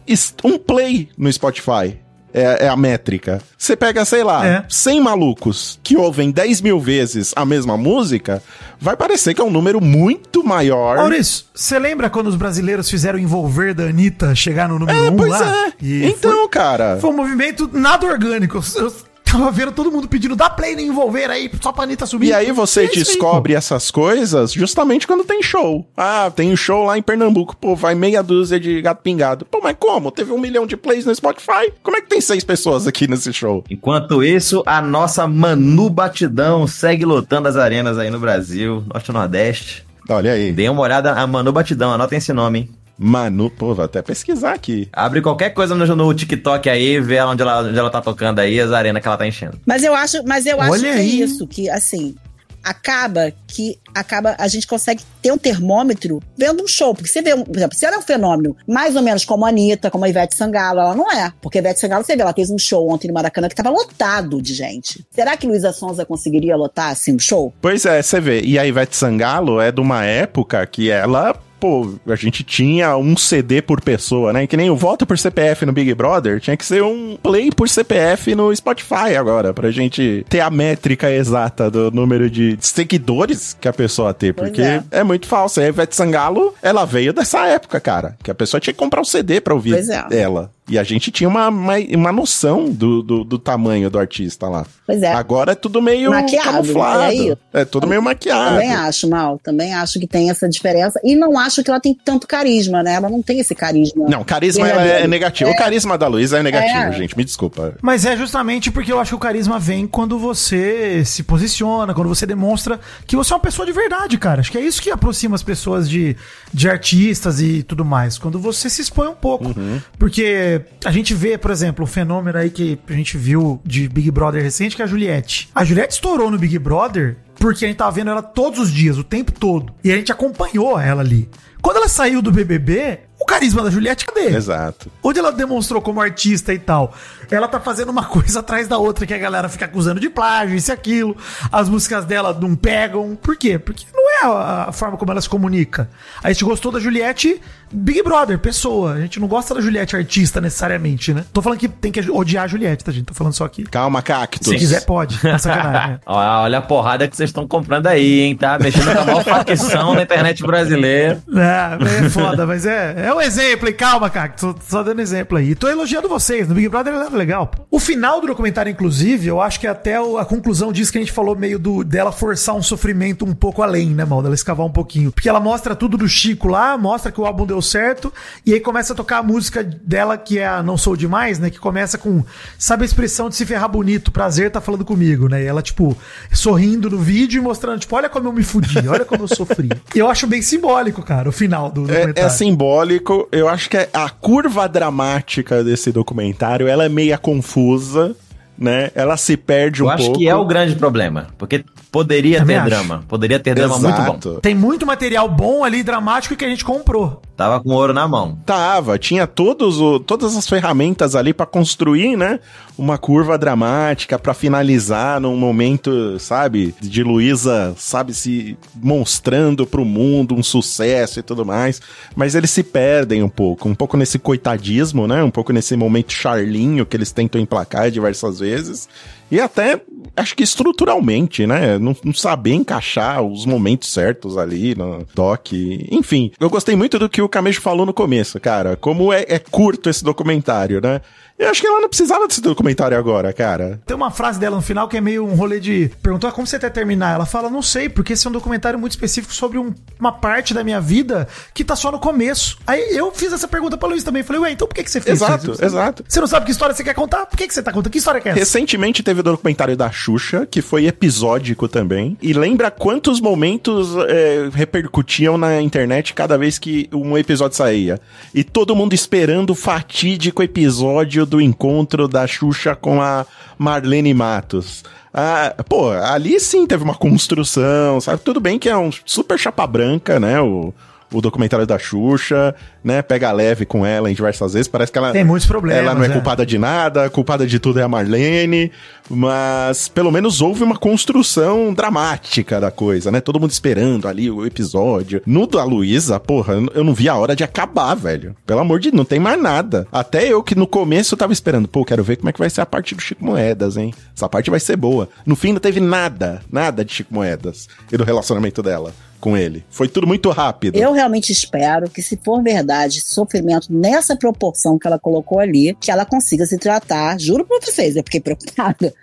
um play no Spotify. É, é a métrica. Você pega, sei lá, É. 100 malucos que ouvem 10 mil vezes a mesma música, vai parecer que é um número muito maior. Maurício, você lembra quando os brasileiros fizeram envolver da Anitta chegar no número É, 1 um pois lá? é. E Então, cara. foi, foi um movimento nada orgânico. Eu tava vendo todo mundo pedindo dá play no envolver aí, só pra Anitta subir. E aí você É isso aí, descobre essas coisas justamente quando tem show. Ah, tem um show lá em Pernambuco. Pô, vai meia dúzia de gato pingado. Pô, mas como? Teve um milhão de plays no Spotify? Como é que tem seis pessoas aqui nesse show? Enquanto isso, a nossa Manu Batidão segue lotando as arenas aí no Brasil, Norte e Nordeste. Olha aí. Dê uma olhada a Manu Batidão, anotem esse nome, hein? Manu, pô, vou até pesquisar aqui. Abre qualquer coisa no, no TikTok aí, vê onde ela, onde ela tá tocando aí, as arenas que ela tá enchendo. Mas eu acho, mas eu acho que aí. é isso, que assim, acaba que acaba a gente consegue ter um termômetro vendo um show, porque você vê, um, por exemplo, se ela é um fenômeno mais ou menos como a Anitta, como a Ivete Sangalo, ela não é, porque a Ivete Sangalo, você vê, ela fez um show ontem no Maracanã que tava lotado de gente. Será que Luísa Sonza conseguiria lotar assim um show? Pois é, você vê. E a Ivete Sangalo é de uma época que ela pô, a gente tinha um CD por pessoa, né? Que nem o voto por CPF no Big Brother, tinha que ser um play por CPF no Spotify agora, pra gente ter a métrica exata do número de seguidores que a pessoa tem, porque é. é. muito falso. A Ivete Sangalo, ela veio dessa época, cara, que a pessoa tinha que comprar um CD pra ouvir Pois é. ela. E a gente tinha uma, uma, uma noção do, do, do tamanho do artista lá. Pois é. Agora é tudo meio Maquiado, camuflado. é isso. É tudo meio maquiado. Também acho, Mal. Também acho que tem essa diferença. E não acho que ela tem tanto carisma, né? Ela não tem esse carisma. Não, carisma ela é negativo. O carisma da Luísa é negativo, É. gente. Me desculpa. Mas é justamente porque eu acho que o carisma vem quando você se posiciona, quando você demonstra que você é uma pessoa de verdade, cara. Acho que é isso que aproxima as pessoas de, de artistas e tudo mais. Quando você se expõe um pouco. Porque a gente vê, por exemplo, um fenômeno aí que a gente viu de Big Brother recente, que é a Juliette. A Juliette estourou no Big Brother porque a gente tava vendo ela todos os dias, o tempo todo. E a gente acompanhou ela ali. Quando ela saiu do BBB, o carisma da Juliette, cadê? Exato. Onde ela demonstrou como artista e tal. Ela tá fazendo uma coisa atrás da outra que a galera fica acusando de plágio, isso e aquilo. As músicas dela não pegam. Por quê? Porque não é a, a forma como ela se comunica. A gente gostou da Juliette Big Brother, pessoa. A gente não gosta da Juliette artista necessariamente, né? Tô falando que tem que odiar a Juliette, tá, gente? Tô falando só aqui. Calma, Cactus. Se quiser, pode. É sacanagem. né? Olha a porrada que vocês estão comprando aí, hein? Tá mexendo com a maior facção da internet brasileira. É, é foda, mas é, é um exemplo, e calma, cara, tô só dando exemplo aí. Tô elogiando vocês, no Big Brother era legal. pô. O final do documentário, inclusive, eu acho que até a conclusão disso que a gente falou meio do dela forçar um sofrimento um pouco além, né, mal? Dela escavar um pouquinho. Porque ela mostra tudo do Chico lá, mostra que o álbum deu certo, e aí começa a tocar a música dela, que é a Não Sou Demais, né? Que começa com, sabe a expressão de se ferrar bonito, prazer tá falando comigo, né? E ela, tipo, sorrindo no vídeo e mostrando, tipo, olha como eu me fudi, olha como eu sofri. E eu acho bem simbólico, cara, o final do É, documentário. é simbólico. Eu acho que a curva dramática desse documentário, ela é meia confusa, né? Ela se perde Eu um acho pouco. que é o grande problema. Porque poderia Também ter acho. drama. Poderia ter drama muito bom. Exato. Tem muito material bom ali, dramático, que a gente comprou. Tava com ouro na mão. Tava, tinha todos o, todas as ferramentas ali pra construir, né? Uma curva dramática pra finalizar num momento, sabe, de Luísa, sabe, se mostrando pro mundo um sucesso e tudo mais. Mas eles se perdem um pouco, um pouco nesse coitadismo, né? Um pouco nesse momento charlinho que eles tentam emplacar diversas vezes. E até, acho que estruturalmente, né? Não, não saber encaixar os momentos certos ali no doc. Enfim, eu gostei muito do que o Camejo falou no começo, cara. Como é, é curto esse documentário, né? Eu acho que ela não precisava desse documentário agora, cara. Tem uma frase dela no final que é meio um rolê de. Perguntou ah, como você quer terminar. Ela fala, não sei, porque esse é um documentário muito específico sobre um- uma parte da minha vida que tá só no começo. Aí eu fiz essa pergunta pra Luiz também. Falei, ué, então por que, que você fez Exato, isso? exato. Você não sabe que história você quer contar? Por que, que você tá contando? Que história que é essa? Recentemente teve o documentário da Xuxa, que foi episódico também. E lembra quantos momentos é, repercutiam na internet cada vez que um episódio saía. E todo mundo esperando o fatídico episódio do encontro da Xuxa com a Marlene Matos. Ah, pô, ali sim teve uma construção, sabe? Tudo bem que é um super chapa branca, né? O, o documentário da Xuxa, né? Pega leve com ela em diversas vezes. Parece que ela. Tem muitos problemas, Ela não é, é. culpada de nada, culpada de tudo é a Marlene. Mas pelo menos houve uma construção dramática da coisa, né? Todo mundo esperando ali o episódio. No da Luísa, porra, eu não vi a hora de acabar, velho. Pelo amor de Deus, não tem mais nada. Até eu que no começo eu tava esperando, pô, quero ver como é que vai ser a parte do Chico Moedas, hein? Essa parte vai ser boa. No fim não teve nada, nada de Chico Moedas e do relacionamento dela com ele. Foi tudo muito rápido. Eu realmente espero que, se for verdade, sofrimento nessa proporção que ela colocou ali, que ela consiga se tratar. Juro pra vocês, eu fiquei preocupada.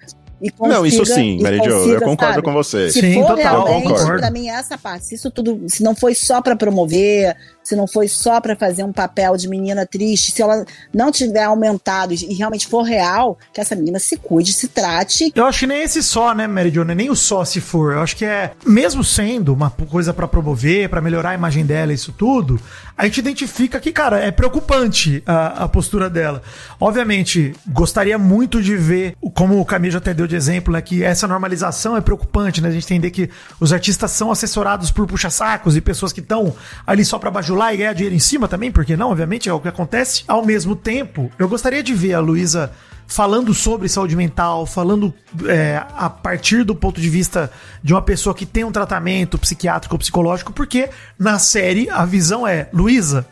E não, isso consiga- sim, Mary Jo, eu consiga, concordo sabe? com você. Se Sim, for total, realmente, concordo. pra mim, essa parte. Se isso tudo, se não foi só pra promover, se não foi só pra fazer um papel de menina triste, se ela não tiver aumentado e realmente for real, que essa menina se cuide, se trate. Eu acho que nem esse só, né, Mary Jo? Nem o só se for. Eu acho que é, mesmo sendo uma coisa pra promover, pra melhorar a imagem dela, isso tudo, a gente identifica que, cara, é preocupante a, a postura dela. Obviamente, gostaria muito de ver, como o Camilo até deu de exemplo, né, que essa normalização é preocupante, né? A gente entender que os artistas são assessorados por puxa-sacos e pessoas que estão ali só pra bajular lá e ganhar dinheiro em cima também, porque não, obviamente, é o que acontece. Ao mesmo tempo, eu gostaria de ver a Luísa falando sobre saúde mental, falando é, a partir do ponto de vista de uma pessoa que tem um tratamento psiquiátrico ou psicológico, porque na série a visão é, Luísa,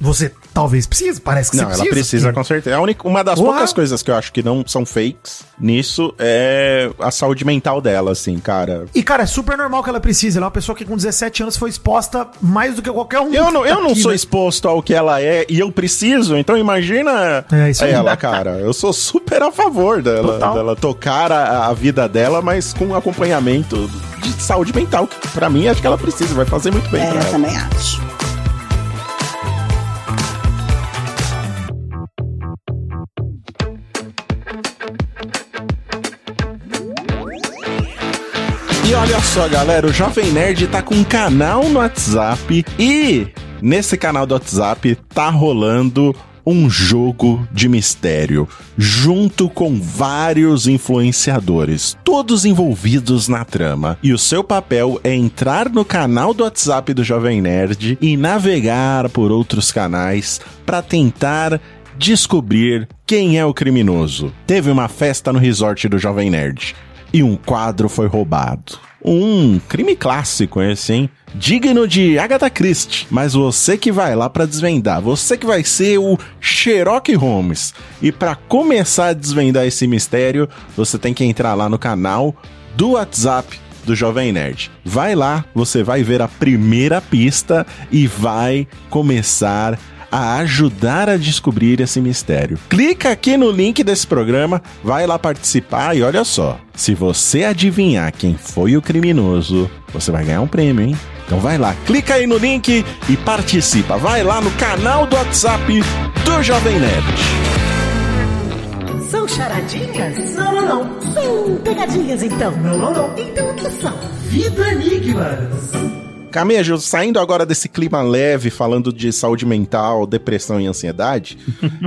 você talvez precise, parece que Não, você ela precisa. precisa porque- com certeza. A única, uma das Porra. poucas coisas que eu acho que não são fakes nisso é a saúde mental dela, assim, cara. E, cara, é super normal que ela precise. Ela é uma pessoa que com 17 anos foi exposta mais do que qualquer um. Eu não, eu não aqui, sou né? exposto ao que ela é e eu preciso, então imagina É, ela, cara. Eu sou super a favor dela, Total. dela tocar a, a vida dela, mas com acompanhamento de saúde mental, que pra mim acho que ela precisa, vai fazer muito bem É, pra eu ela. também acho. Olha só, galera, o Jovem Nerd tá com um canal no WhatsApp e nesse canal do WhatsApp tá rolando um jogo de mistério, junto com vários influenciadores, todos envolvidos na trama. E o seu papel é entrar no canal do WhatsApp do Jovem Nerd e navegar por outros canais para tentar descobrir quem é o criminoso. Teve uma festa no resort do Jovem Nerd e um quadro foi roubado. Um crime clássico esse, hein? Digno de Agatha Christie. Mas você que vai lá pra desvendar, você que vai ser o Sherlock Holmes. E pra começar a desvendar esse mistério, você tem que entrar lá no canal do WhatsApp do Jovem Nerd. Vai lá, você vai ver a primeira pista e vai começar a ajudar a descobrir esse mistério. Clica aqui no link desse programa, vai lá participar e olha só, se você adivinhar quem foi o criminoso, você vai ganhar um prêmio, hein? Então vai lá, clica aí no link e participa. Vai lá no canal do WhatsApp do Jovem Nerd. São charadinhas? Não, não, não. São pegadinhas, então. Não, não, não. Então o que são? Vida Enigmas. Camejo, saindo agora desse clima leve, falando de saúde mental, depressão e ansiedade,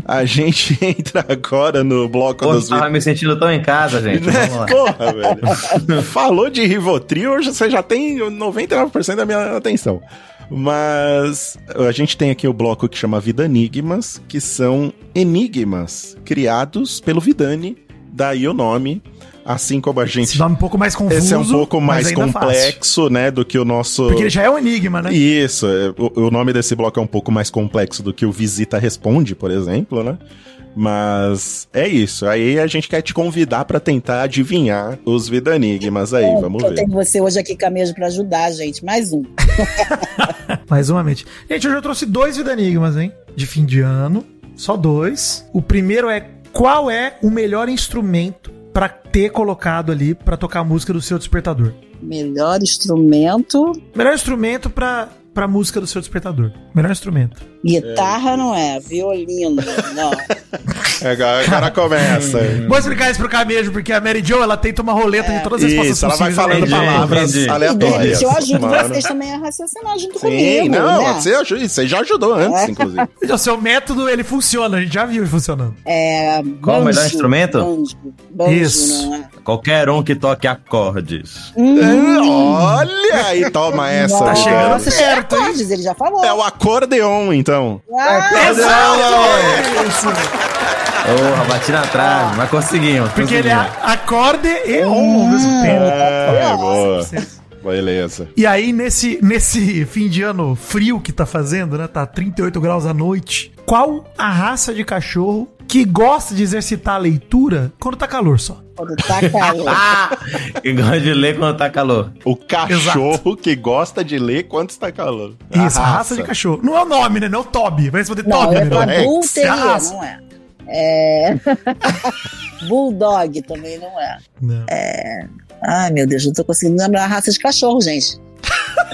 a gente entra agora no bloco Pô, dos tava me sentindo tão em casa, gente. Vamos lá. Porra, velho. Falou de Rivotril, hoje você já tem 99% da minha atenção. Mas a gente tem aqui o bloco que chama Vida Enigmas, que são enigmas criados pelo Vidani, daí o nome. Assim como a Esse gente. nome é um pouco mais confuso. Esse é um pouco mais ainda fácil. complexo, né, do que o nosso. Porque ele já é um enigma, né? Isso, é, o, o nome desse bloco é um pouco mais complexo do que o Visita Responde, por exemplo, né? Mas é isso. Aí a gente quer te convidar pra tentar adivinhar os Vida Enigmas aí, vamos eu ver. tenho você hoje aqui, Camejo, pra ajudar, gente. Mais um. Mais uma mente. Gente, hoje eu trouxe dois Vida Enigmas, hein? De fim de ano. Só dois. O primeiro é qual é o melhor instrumento pra ter colocado ali pra tocar a música do seu despertador? Melhor instrumento. Melhor instrumento pra, pra música do seu despertador. Melhor instrumento. Guitarra não é, violino, não. Agora, agora começa. Vou explicar isso pro Camejo, porque a Mary Jo, ela tenta uma roleta de todas as respostas Isso, ela vai possíveis. falando Entendi, palavras entendi. Aleatórias. eu ajudo Mano. vocês também a raciocinar junto Sim, comigo. não, né? você, ajuda, você já ajudou antes, É. inclusive. O seu método, ele funciona, a gente já viu ele funcionando. É, Qual o melhor instrumento? Banjo, banjo, Isso. não é? Qualquer um que toque acordes. Olha aí, toma essa. Tá chegando Nossa, certo, hein? acordes, ele já falou. É o acordeon, então. Ah, Porra, bati na trave, mas conseguimos. Porque ele é conseguimos. acorde e on ao mesmo tempo. É, boa. Beleza. E aí, nesse, nesse fim de ano frio que tá fazendo, né? Tá 38 graus à noite. Qual a raça de cachorro que gosta de exercitar a leitura quando tá calor só? quando tá calor. Que gosta de ler quando tá calor. O cachorro que gosta de ler quando está calor. Isso, a raça. de cachorro. Não é o nome, né? Não é o Toby. Vai responder Não, Toby, é né? pra Rex. Bull É a Terrier, raça. não é. É. Bulldog também não é. Não. Ai, meu Deus, não tô conseguindo lembrar a raça de cachorro, gente.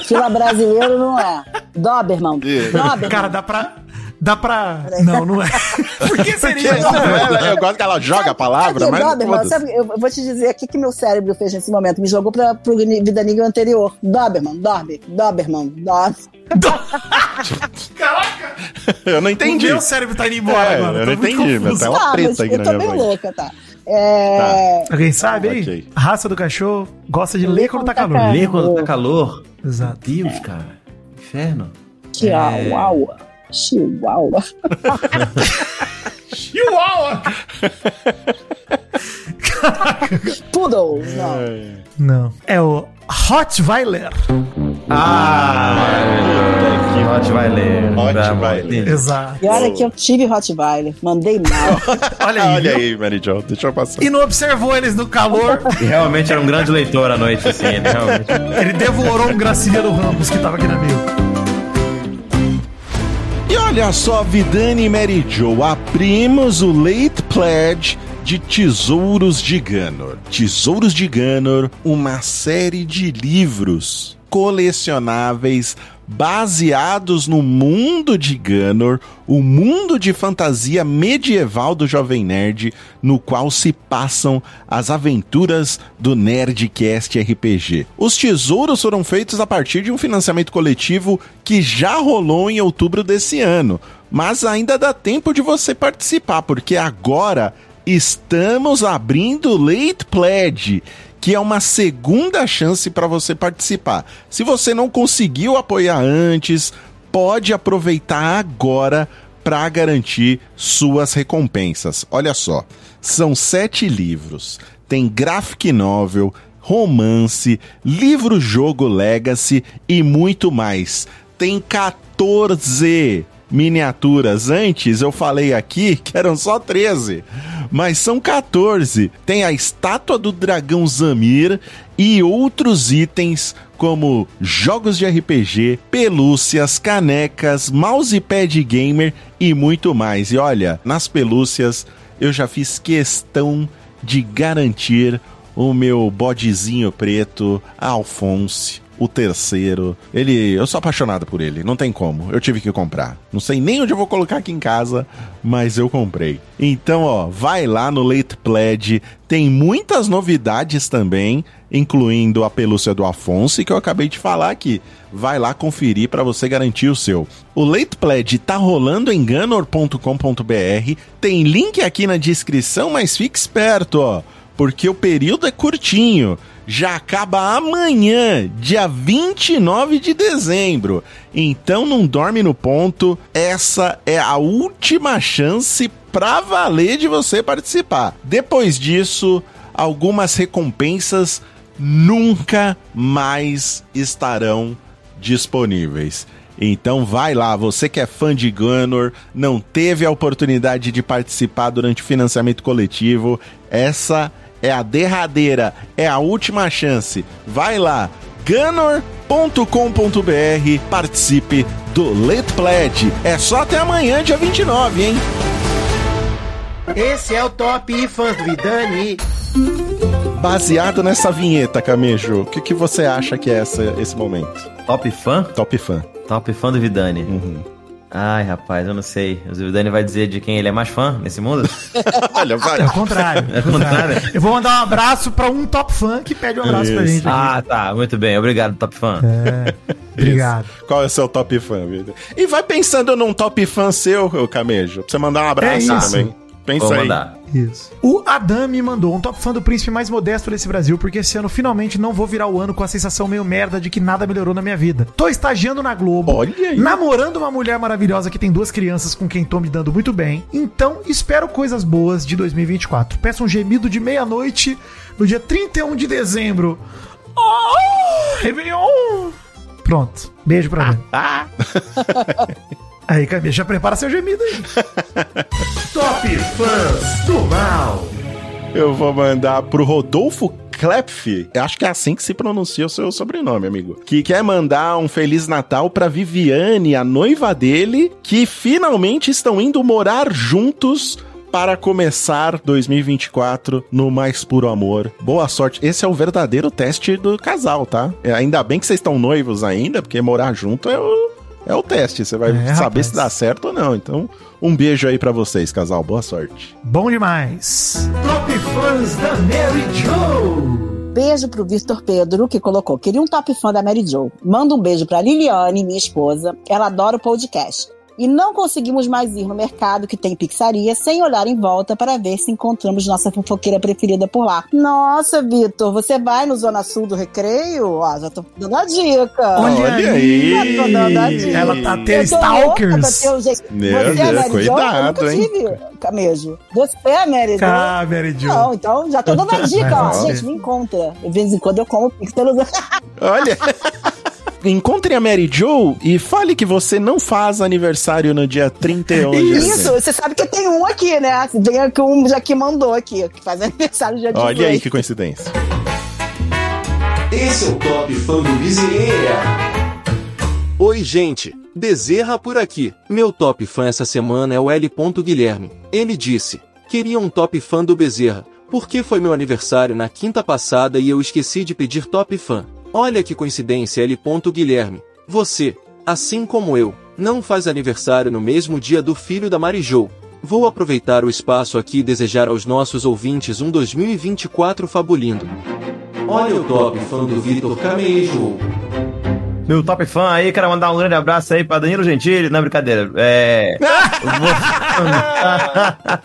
Fila brasileiro não é. Doberman. Doberman. Cara, dá pra. Dá pra. Não, não é. Por que seria? Não, ela- eu gosto que ela joga a palavra, Sabe, mas. Doberman, sabe, eu vou te dizer aqui que meu cérebro fez nesse momento. Me jogou pra, pro Vida Nível anterior. Doberman, Dorbe, Doberman, Dorbe. Eu não entendi. O meu cérebro tá indo embora É, agora. eu tô não entendi, confuso. mas tá uma Ah, preta aqui eu na tô minha bem frente. louca, tá? É... Alguém sabe aí? Ok. A raça do cachorro gosta de ler quando tá calor. calor. Ler quando tá calor. Exato. Deus, cara. Inferno. Chihuahua. Chihuahua. Chihuahua! Poodle. Não. Não. É o Rottweiler. Ah, que Rottweiler. Rottweiler. Exato. E olha que eu tive Rottweiler. Mandei mal. Olha aí. Olha aí, Mary Jo, deixa eu passar. E não observou eles no calor. E realmente era um grande leitor à noite, assim. Ele realmente. Ele devorou um Graciliano Ramos que tava aqui na mesa. Olha só, Vidani e Mary Jo, abrimos o Late Pledge de Tesouros de Ganor. Tesouros de Ganor, uma série de livros colecionáveis baseados no mundo de Ganor, o mundo de fantasia medieval do Jovem Nerd, no qual se passam as aventuras do Nerdcast RPG. Os tesouros foram feitos a partir de um financiamento coletivo que já rolou em outubro desse ano, mas ainda dá tempo de você participar, porque agora estamos abrindo Late Pledge, que é uma segunda chance para você participar. Se você não conseguiu apoiar antes, pode aproveitar agora para garantir suas recompensas. Olha só, são sete livros, tem graphic novel, romance, livro-jogo Legacy e muito mais. Tem 14 miniaturas. Antes eu falei aqui que eram só 13, mas são 14. Tem a estátua do dragão Zamir e outros itens como jogos de RPG, pelúcias, canecas, mousepad gamer e muito mais. E olha, nas pelúcias eu já fiz questão de garantir o meu bodezinho preto, Alphonse, o terceiro. Ele, eu sou apaixonado por ele, não tem como. Eu tive que comprar. Não sei nem onde eu vou colocar aqui em casa, mas eu comprei. Então, ó, vai lá no Late Pledge, tem muitas novidades também, incluindo a pelúcia do Afonso, que eu acabei de falar aqui. Vai lá conferir para você garantir o seu. O Late Pledge tá rolando em ganor.com.br, tem link aqui na descrição, mas fique esperto, ó porque o período é curtinho. Já acaba amanhã, dia 29 de dezembro. Então não dorme no ponto. Essa é a última chance pra valer de você participar. Depois disso, algumas recompensas nunca mais estarão disponíveis. Então vai lá, você que é fã de Gunner, não teve a oportunidade de participar durante o financiamento coletivo, essa a derradeira, é a última chance. Vai lá, gunner.com.br, participe do Late Pledge. É só até amanhã, dia 29, hein? Esse é o Top Fãs do Vidani. Baseado nessa vinheta, Camejo, o que, que você acha que é essa, esse momento? Top fã? Top fã. Top fã do Vidani. Uhum. Ai, rapaz, eu não sei. O Vidani vai dizer de quem ele é mais fã nesse mundo? Olha, vai. É o contrário. É o contrário. Eu vou mandar um abraço pra um top fã que pede um abraço pra Isso. gente. aqui. ah, tá. Muito bem. Obrigado, Top fã. É, obrigado. Qual é o seu top fã, vida? E vai pensando num top fã seu, Camejo, pra você mandar um abraço É isso. também. Pensa Vou aí. mandar. Isso. O Adam me mandou um top fã do príncipe mais modesto desse Brasil, porque esse ano finalmente não vou virar o ano com a sensação meio merda de que nada melhorou na minha vida. Tô estagiando na Globo, Olha aí. namorando uma mulher maravilhosa que tem duas crianças com quem tô me dando muito bem. Então, espero coisas boas de 2024. Peço um gemido de meia-noite no dia 31 de dezembro. Oh, Réveillon! Pronto. Beijo pra mim. Ah! Aí, Camila, já prepara seu gemido aí. Top Fãs do Mal. Eu vou mandar pro Rodolfo Klepf, acho que é assim que se pronuncia o seu sobrenome, amigo. Que quer mandar um Feliz Natal pra Viviane, a noiva dele, que finalmente estão indo morar juntos para começar 2024 no mais puro amor. Boa sorte. Esse é o verdadeiro teste do casal, tá? É, ainda bem que vocês estão noivos ainda, porque morar junto é o, é o teste. Você vai É, saber rapaz. se dá certo ou não. Então, um beijo aí pra vocês, casal. Boa sorte. Bom demais. Top Fãs da Mary Joe. Beijo pro Victor Pedro, que colocou. Queria um top fã da Mary Jo. Manda um beijo pra Liliane, minha esposa. Ela adora o podcast. E não conseguimos mais ir no mercado que tem pizzaria sem olhar em volta para ver se encontramos nossa fofoqueira preferida por lá. Nossa, Vitor, você vai no Zona Sul do Recreio? Ó, já tô dando a dica. Olha, Olha aí. aí. Já tô dando a dica. Ela tá tendo stalkers. ter um jeito- Meu Você é Deus? Eu cuidado, nunca hein? tive camejo. Você é a Mary Jo? Ah, Mary Jo. Não, então já tô dando a dica, ó. Gente, me encontra. De vez em quando eu como pix pelos... Olha. Encontre a Mary Jo e fale que você não faz aniversário no dia 31 de Isso, você sabe que tem um aqui, né? Tem aqui um já que mandou aqui, que faz aniversário dia 18. Olha aí que coincidência. Esse é o Top Fã do Bezerra. Oi, gente. Bezerra por aqui. Meu top fã essa semana é o L. Guilherme. Ele disse: Queria um top fã do Bezerra, porque foi meu aniversário na quinta passada e eu esqueci de pedir top fã. Olha que coincidência, L. Guilherme. Você, assim como eu, não faz aniversário no mesmo dia do filho da Marijou. Vou aproveitar o espaço aqui e desejar aos nossos ouvintes um 2024 fabulindo. Olha o top fã do Vitor Camejo. Meu top fã aí, quero mandar um grande abraço aí pra Danilo Gentili. Não, brincadeira. É. eu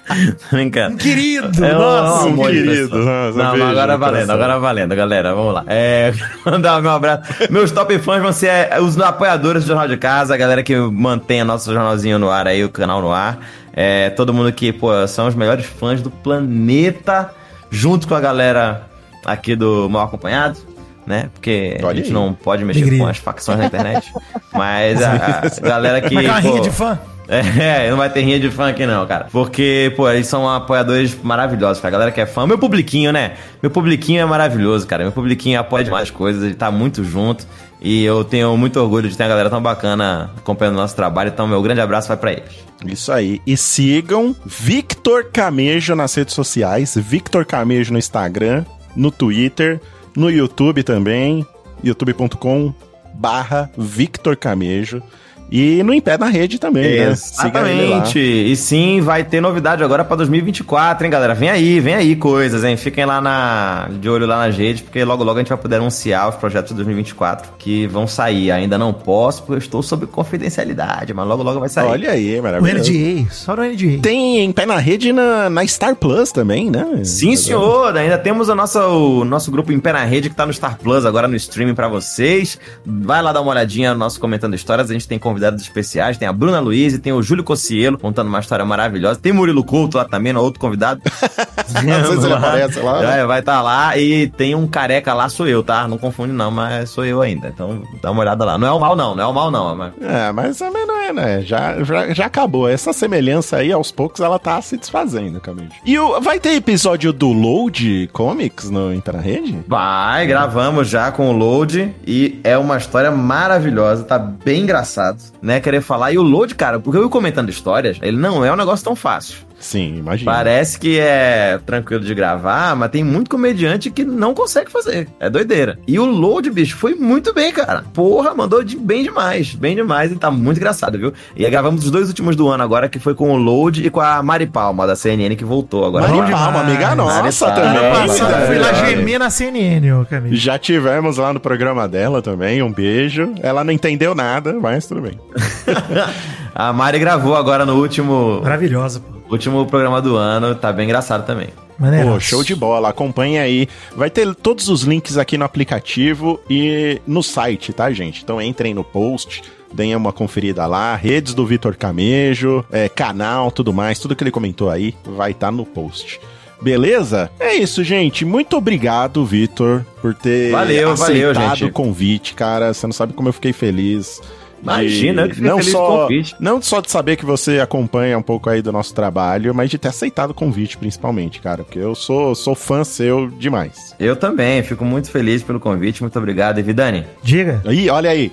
Brincando. Querido, É um- nossa. é um querido, nossa, Não, beijo agora no valendo, coração. agora valendo, galera. Vamos lá. É, mandar meu abraço. Meus top fãs vão ser é, os apoiadores do Jornal de Casa, a galera que mantém o nosso jornalzinho no ar aí, o canal no ar. É, todo mundo que, pô, são os melhores fãs do planeta, junto com a galera aqui do Mal Acompanhado. Né? Porque a Olha gente aí. não pode mexer Alegria. com as facções na internet. Mas a, a galera que. Uma pô, de fã. É, não vai ter rinha de fã aqui não, cara. Porque, pô, eles são apoiadores maravilhosos, cara. A galera que é fã. Meu publiquinho, né? Meu publiquinho é maravilhoso, cara. Meu publiquinho apoia demais coisas, ele tá muito junto. E eu tenho muito orgulho de ter uma galera tão bacana acompanhando o nosso trabalho. Então, meu grande abraço vai pra eles. Isso aí. E sigam Victor Camejo nas redes sociais, Victor Camejo no Instagram, no Twitter, no YouTube também, youtube.com barra Victor Camejo. E no Em Pé na Rede também, né? Ele lá. Exatamente. E sim, vai ter novidade agora pra 2024, hein, galera? Vem aí, vem aí coisas, hein? Fiquem lá na de olho lá nas redes, porque logo logo a gente vai poder anunciar os projetos de 2024 que vão sair. Ainda não posso, porque eu estou sob confidencialidade, mas logo logo vai sair. Olha aí, O maravilhoso. NDA, só no NDA. Tem Em Pé na Rede na, na Star Plus também, né? Sim, senhor. Ainda temos a nossa, o nosso grupo em pé na rede que tá no Star Plus agora no streaming pra vocês. Vai lá dar uma olhadinha no nosso Comentando Histórias. A gente tem convidados especiais. Tem a Bruna Luiz e tem o Júlio Cossielo contando uma história maravilhosa. Tem Murilo Couto lá também, no outro convidado. Não sei se ele aparece lá. né? É, vai estar lá. E tem um careca lá, sou eu, tá? Não confunde não, mas sou eu ainda. Então dá uma olhada lá. Não é o mal não, não é o mal não. Mas... É, mas também não é, né? Já, já, já acabou. Essa semelhança aí, aos poucos, ela tá se desfazendo, Camille. E o, vai ter episódio do Load Comics no Rede? Vai, gravamos já com o Load e é uma história maravilhosa, tá bem engraçado, né? Querer falar. E o Load, cara, porque eu ia comentando histórias, ele não é um negócio tão fácil. Sim, imagina. Parece que é tranquilo de gravar, mas tem muito comediante que não consegue fazer. É doideira. E o Load, bicho, foi muito bem, cara. Porra, mandou de bem demais. Bem demais e tá muito engraçado, viu? E aí gravamos os dois últimos do ano agora, que foi com o Load e com a Mari Palma, da CNN, que voltou agora. Mari Palma, amiga nossa Mari também. Ano passado eu fui lá gemer na CNN, ô Camille. Já tivemos lá no programa dela também, um beijo. Ela não entendeu nada, mas tudo bem. A Mari gravou agora no último, Maravilhosa, pô. Último programa do ano, tá bem engraçado também. Maneiraço. Pô, show de bola, acompanha aí. Vai ter todos os links aqui no aplicativo e no site, tá, gente? Então entrem no post, deem uma conferida lá, redes do Vitor Camejo, é, canal, tudo mais, tudo que ele comentou aí vai estar no post. Beleza? É isso, gente. Muito obrigado, Vitor, por ter Valeu, valeu, aceitado gente. o convite, cara. Você não sabe como eu fiquei feliz. De- Imagina, fiquei não feliz só, com o convite. Não só de saber que você acompanha um pouco aí do nosso trabalho, mas de ter aceitado o convite, principalmente, cara. Porque eu sou, sou fã seu demais. Eu também, fico muito feliz pelo convite, muito obrigado. E Vidani? Diga. Aí, olha aí.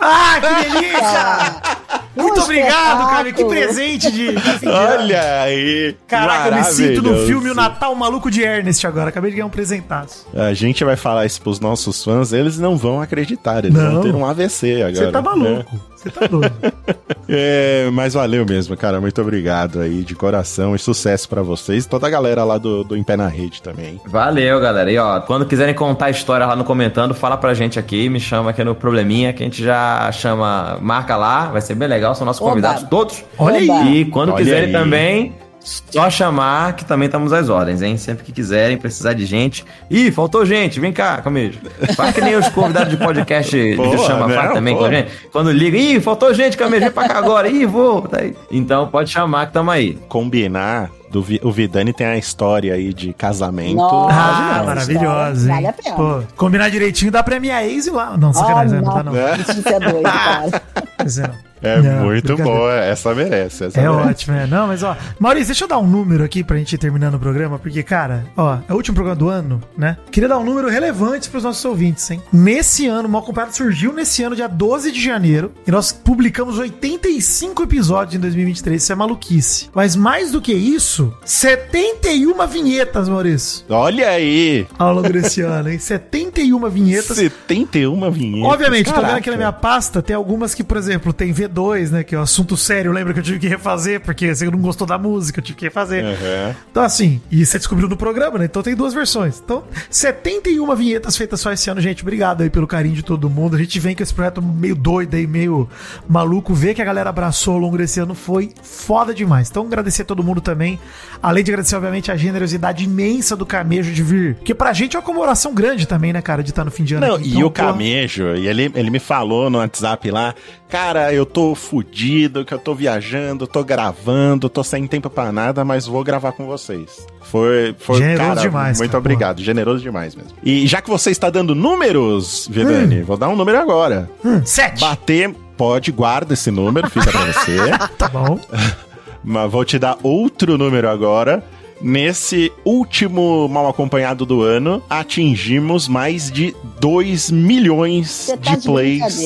Ah, que delícia! Muito Um obrigado, cara. Que presente de, de. Olha aí. Caraca, eu me sinto no filme O Natal Maluco de Ernest agora. Acabei de ganhar um presentaço. A gente vai falar isso pros nossos fãs, eles não vão acreditar. Eles Não. vão ter um AVC agora. Você tá né? Você tá doido. É, mas valeu mesmo, cara. Muito obrigado aí, de coração. E sucesso pra vocês e toda a galera lá do, do Em Pé na Rede também. Valeu, galera. E ó, quando quiserem contar a história lá no comentando, fala pra gente aqui, me chama aqui no Probleminha, que a gente já chama, marca lá, vai ser bem legal, são nossos Oba. convidados todos. Olha aí. E quando Olha quiserem aí. também, só chamar que também estamos às ordens, hein? Sempre que quiserem, precisar de gente. Ih, faltou gente, vem cá, Camejo. Faz que nem os convidados de podcast que Pô, chama, não, faz também com a gente. Quando liga, ih, faltou gente, Camejo, vem pra cá agora. Ih, vou. Tá aí. Então pode chamar que tamo aí. Combinar, do, Vi- o Vidani tem a história aí de casamento. Nossa. Ah, Maravilhosa. Vale a pena. Pô, combinar direitinho dá pra minha ex ir lá. Não, sacanagem, Ah, não, não. É. Isso é doido, cara. Pois é, não. É Não, muito boa, essa merece. Essa É merece. ótimo, é. Não, mas ó, Maurício, deixa eu dar um número aqui pra gente ir terminando o programa, porque, cara, ó, é o último programa do ano, né? Queria dar um número relevante pros nossos ouvintes, hein? Nesse ano, o Mal Comprado surgiu nesse ano, dia 12 de janeiro, e nós publicamos 85 episódios em 2023. Isso é maluquice. Mas mais do que isso, 71 vinhetas, Maurício, Olha aí! ao longo desse ano, hein? 71 vinhetas. 71 vinhetas. Obviamente, tô vendo Caraca. aqui na minha pasta, tem algumas que, por exemplo, tem V2, né? Que é o assunto sério, lembra que eu tive que refazer, porque você não gostou da música, eu tive que refazer. Aham. Então, assim, e você descobriu no programa, né? Então tem duas versões. Então, 71 vinhetas feitas só esse ano, gente. Obrigado aí pelo carinho de todo mundo. A gente vem com esse projeto meio doido aí, meio maluco. Ver que a galera abraçou ao longo desse ano foi foda demais. Então, agradecer a todo mundo também. Além de agradecer, obviamente, a generosidade imensa do Camejo de vir. Porque pra gente é uma comemoração grande também, né, cara? De estar no fim de ano. Não, aqui. e Então, o pô, Camejo, e ele, ele me falou no WhatsApp lá, cara, eu tô fudido, que eu tô viajando, tô gravando, tô sem tempo pra nada, mas vou gravar com vocês. Foi, foi Generoso cara, demais, muito cara, obrigado, generoso demais mesmo. E já que você está dando números, Vidani, vou dar um número agora. Hum, sete. Bater, pode, guarda esse número, fica pra você. Tá bom. Mas vou te dar outro número agora. Nesse último mal acompanhado do ano, atingimos mais de 2 milhões tá de de plays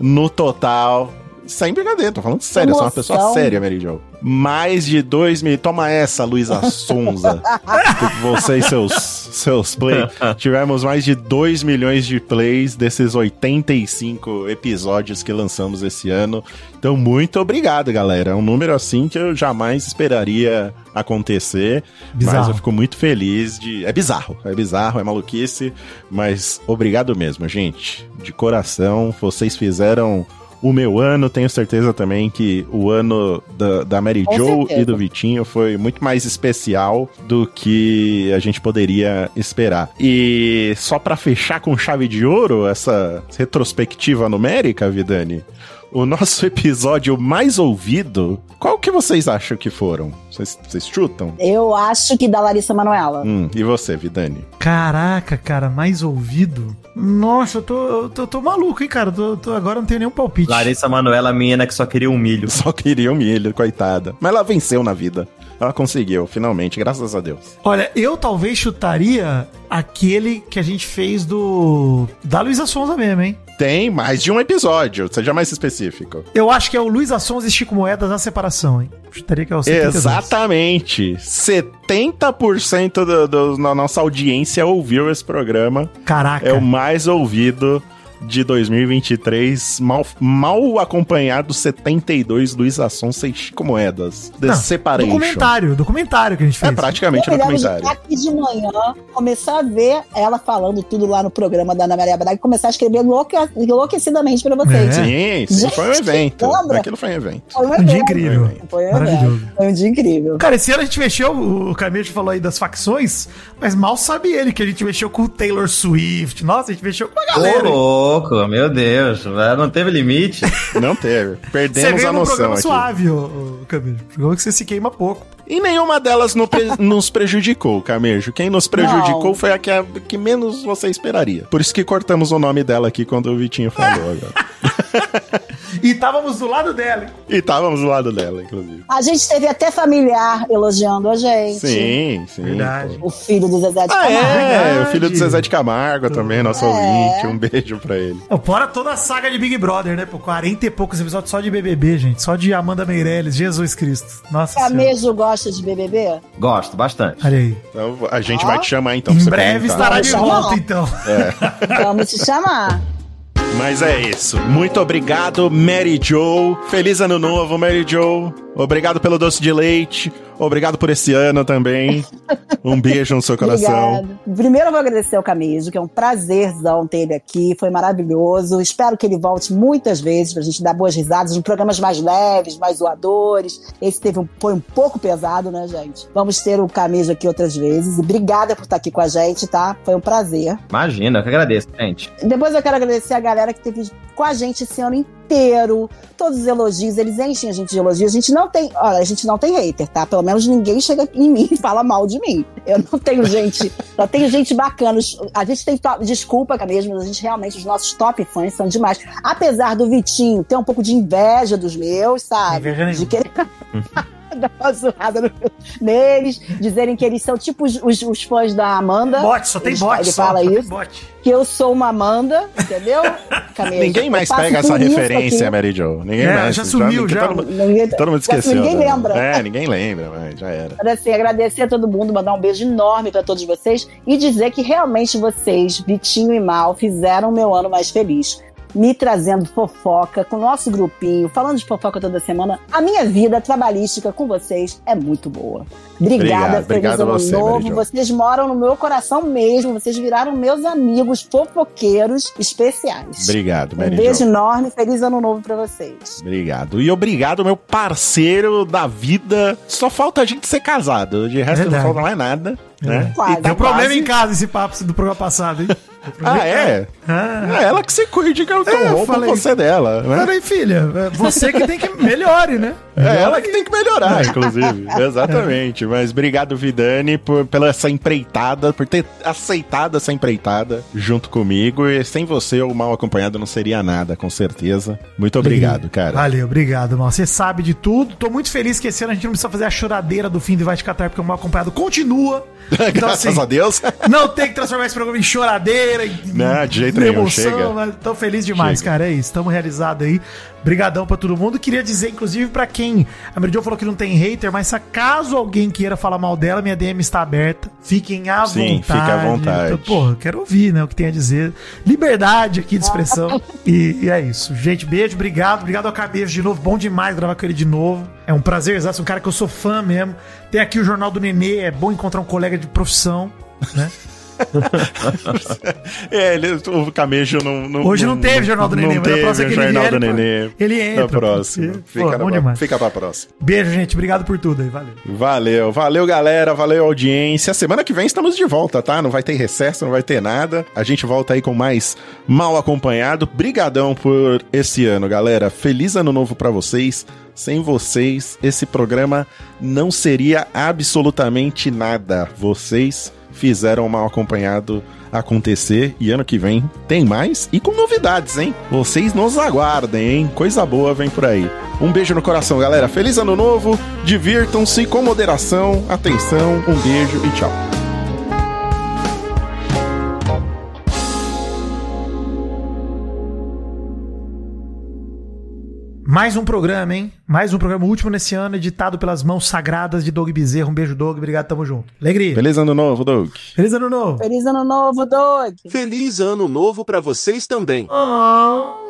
no total. Sem brincadeira, tô falando sério, eu sou uma pessoa séria, Mary Jo. Mais de 2 mil. Toma essa, Luísa Sonza. Você e seus, seus plays. Tivemos mais de 2 milhões de plays desses 85 episódios que lançamos esse ano. Então, muito obrigado, galera. É um número assim que eu jamais esperaria acontecer. Mas Bizarro. eu fico muito feliz de. É bizarro, é bizarro, é maluquice. Mas obrigado mesmo, gente. De coração, vocês fizeram o meu ano. Tenho certeza também que o ano da, da Mary Com Jo certeza. e do Vitinho foi muito mais especial do que a gente poderia esperar. E só pra fechar com chave de ouro essa retrospectiva numérica, Vidani, o nosso episódio mais ouvido, qual que vocês acham que foram? Vocês, vocês chutam? Eu acho que da Larissa Manoela. Hum, e você, Vidani? Caraca, cara, mais ouvido? Nossa, eu tô, eu tô, eu tô maluco, hein, cara? Eu tô, tô- agora não tenho nenhum palpite. Larissa Manoela, menina que só queria um milho. Só queria um milho, coitada. Mas ela venceu na vida. Ela conseguiu, finalmente, graças a Deus. Olha, eu talvez chutaria aquele que a gente fez do. Da Luísa Sonza mesmo, hein? Tem mais de um episódio, seja mais específico. Eu acho que é o Luísa Sonza e Chico Moedas na separação, hein? Chutaria que é o 72. Exatamente. 70% do, do, da nossa audiência ouviu esse programa. Caraca. É o mais ouvido de 2023, mal, mal acompanhado 72 Luiz Assonsa e Chico Moedas. The Não, Separation. Documentário, documentário que a gente É fez. praticamente eu um me lembro de documentário. aqui de manhã, começar a ver ela falando tudo lá no programa da Ana Maria Braga e começar a escrever enlouca- enlouquecidamente pra vocês. É. Sim, sim, foi um evento. lembra? Aquilo foi um evento. Foi Um dia evento. incrível. Foi um Maravilhoso. evento. Foi um dia incrível. Cara, esse ano a gente mexeu, o Camilo falou aí das facções, mas mal sabe ele que a gente mexeu com o Taylor Swift. Nossa, a gente mexeu com a galera. hein? Louco, meu Deus, não teve limite. Não teve. Você Perdemos veio a num noção programa aqui. suave, ô, ô, Camilo. Programa que você se queima pouco. E nenhuma delas no pre- nos prejudicou, Camejo. Quem nos prejudicou Não. foi a que, a que menos você esperaria. Por isso que cortamos o nome dela aqui quando o Vitinho falou agora. E estávamos do lado dela. hein? E estávamos do lado dela, inclusive. A gente teve até familiar elogiando a gente. Sim, sim. Verdade. pô. O filho do Zezé de Ah, Camargo. é, verdade. o filho do Zezé de Camargo também, nosso É. ouvinte. Um beijo pra ele. Fora toda a saga de Big Brother, né? Pô, 40 e poucos episódios só de BBB, gente. Só de Amanda Meirelles, Jesus Cristo. Nossa senhora. Camejo gosta de BBB? Gosto bastante. Olha aí. Então a gente vai te chamar então em você breve comentar. estará de volta, então. Vamos te chamar. Mas é isso. Muito obrigado, Mary Jo. Feliz ano novo, Mary Jo. Obrigado pelo doce de leite. Obrigado por esse ano também. Um beijo no seu coração. Obrigada. Primeiro eu vou agradecer ao Camejo, que é um prazerzão ter ele aqui, foi maravilhoso. Espero que ele volte muitas vezes pra gente dar boas risadas, em programas mais leves, mais zoadores. Esse teve um, foi um pouco pesado, né, gente? Vamos ter o Camejo aqui outras vezes. E obrigada por estar aqui com a gente, tá? Foi um prazer. Imagina, eu que agradeço, gente. Depois eu quero agradecer a galera que teve com a gente esse ano inteiro. Todos os elogios, eles enchem a gente de elogios. A gente não tem, olha, a gente não tem hater, tá? Pelo menos ninguém chega em mim e fala mal de mim. Eu não tenho gente, só tenho gente bacana. A gente tem top, desculpa mesmo, mas a gente realmente, os nossos top fãs são demais. Apesar do Vitinho ter um pouco de inveja dos meus, sabe? Inveja de querer dar uma zoada no- neles, dizerem que eles são tipo os, os- os fãs da Amanda. Bot, só tem bot. Ele só, fala só tem isso bot. que eu sou uma Amanda, entendeu? Ninguém mais pega essa referência, aqui. Mary Jo. Ninguém É, mais. já sumiu, já. Todo, mundo- Ninguém, todo mundo já esqueceu. Ninguém né? lembra. É, ninguém lembra, mas já era. Mas assim, agradecer a todo mundo, mandar um beijo enorme pra todos vocês e dizer que realmente vocês, Vitinho e Mal, fizeram o meu ano mais feliz. Me trazendo fofoca com o nosso grupinho, falando de fofoca toda semana. A minha vida trabalhística com vocês é muito boa. Obrigada, Obrigado, feliz ano você, novo. Vocês moram no meu coração mesmo. Vocês viraram meus amigos fofoqueiros especiais. Obrigado, Um Mary beijo Jo. enorme, feliz ano novo pra vocês. Obrigado. E obrigado, meu parceiro da vida. Só falta a gente ser casado. De resto, Verdade. não falta mais nada. Né? Quase. Deu problema quase. em casa esse papo do programa passado, hein? Ah, é? Ah. É ela que se cuide, que eu, eu É, roubo falei. você dela. Né? Peraí, filha. é Você que tem que melhore, né? É ela que tem que melhorar, inclusive. Exatamente. Mas obrigado, Vidani, por, pela essa empreitada, por ter aceitado essa empreitada junto comigo. E sem você, o mal acompanhado não seria nada, com certeza. Muito obrigado, cara. Valeu, obrigado, mal. Você sabe de tudo. Tô muito feliz que esse ano a gente não precisa fazer a choradeira do fim de Vai Te Catar, porque o mal acompanhado continua. Então, Graças assim, a Deus. não tem que transformar esse programa em choradeira, em Não, de jeito em nenhum, emoção, chega. mas tô feliz demais, Chega. cara. É isso, estamos realizados aí. Brigadão pra todo mundo. Queria dizer, inclusive, pra quem. A Meridion falou que não tem hater, mas se caso alguém queira falar mal dela, minha DM está aberta. Fiquem à Sim, vontade. fique à vontade. Então, porra, quero ouvir, né? O que tem a dizer. Liberdade aqui de expressão. e, e é isso. Gente, beijo, obrigado. Obrigado ao Cabeça de novo. Bom demais gravar com ele de novo. É um prazer, exato. Um cara que eu sou fã mesmo. Tem aqui o Jornal do Nenê. É bom encontrar um colega de profissão, né? É, ele, o camejo não, não. Hoje não teve Jornal do Nenê, não mas teve próxima o que ele do ele- Nenê. ele entra, Na próxima. porque- Fica, pô, na, demais. fica pra próxima. Beijo, gente. Obrigado por tudo aí. Valeu. Valeu, valeu galera, valeu audiência. Semana que vem estamos de volta, tá? Não vai ter recesso, não vai ter nada. A gente volta aí com mais mal acompanhado. Brigadão por esse ano, galera. Feliz ano novo pra vocês. Sem vocês, esse programa não seria absolutamente nada. Vocês fizeram o mal acompanhado acontecer e ano que vem tem mais e com novidades, hein? Vocês nos aguardem, hein? Coisa boa vem por aí. Um beijo no coração, galera. Feliz ano novo. Divirtam-se com moderação. Atenção, um beijo e tchau. Mais um programa, hein? Mais um programa último nesse ano, editado pelas mãos sagradas de Doug Bezerra. Um beijo, Doug. Obrigado, tamo junto. Alegria. Feliz ano novo, Doug. Feliz ano novo. Feliz ano novo, Doug! Feliz ano novo pra vocês também. Oh.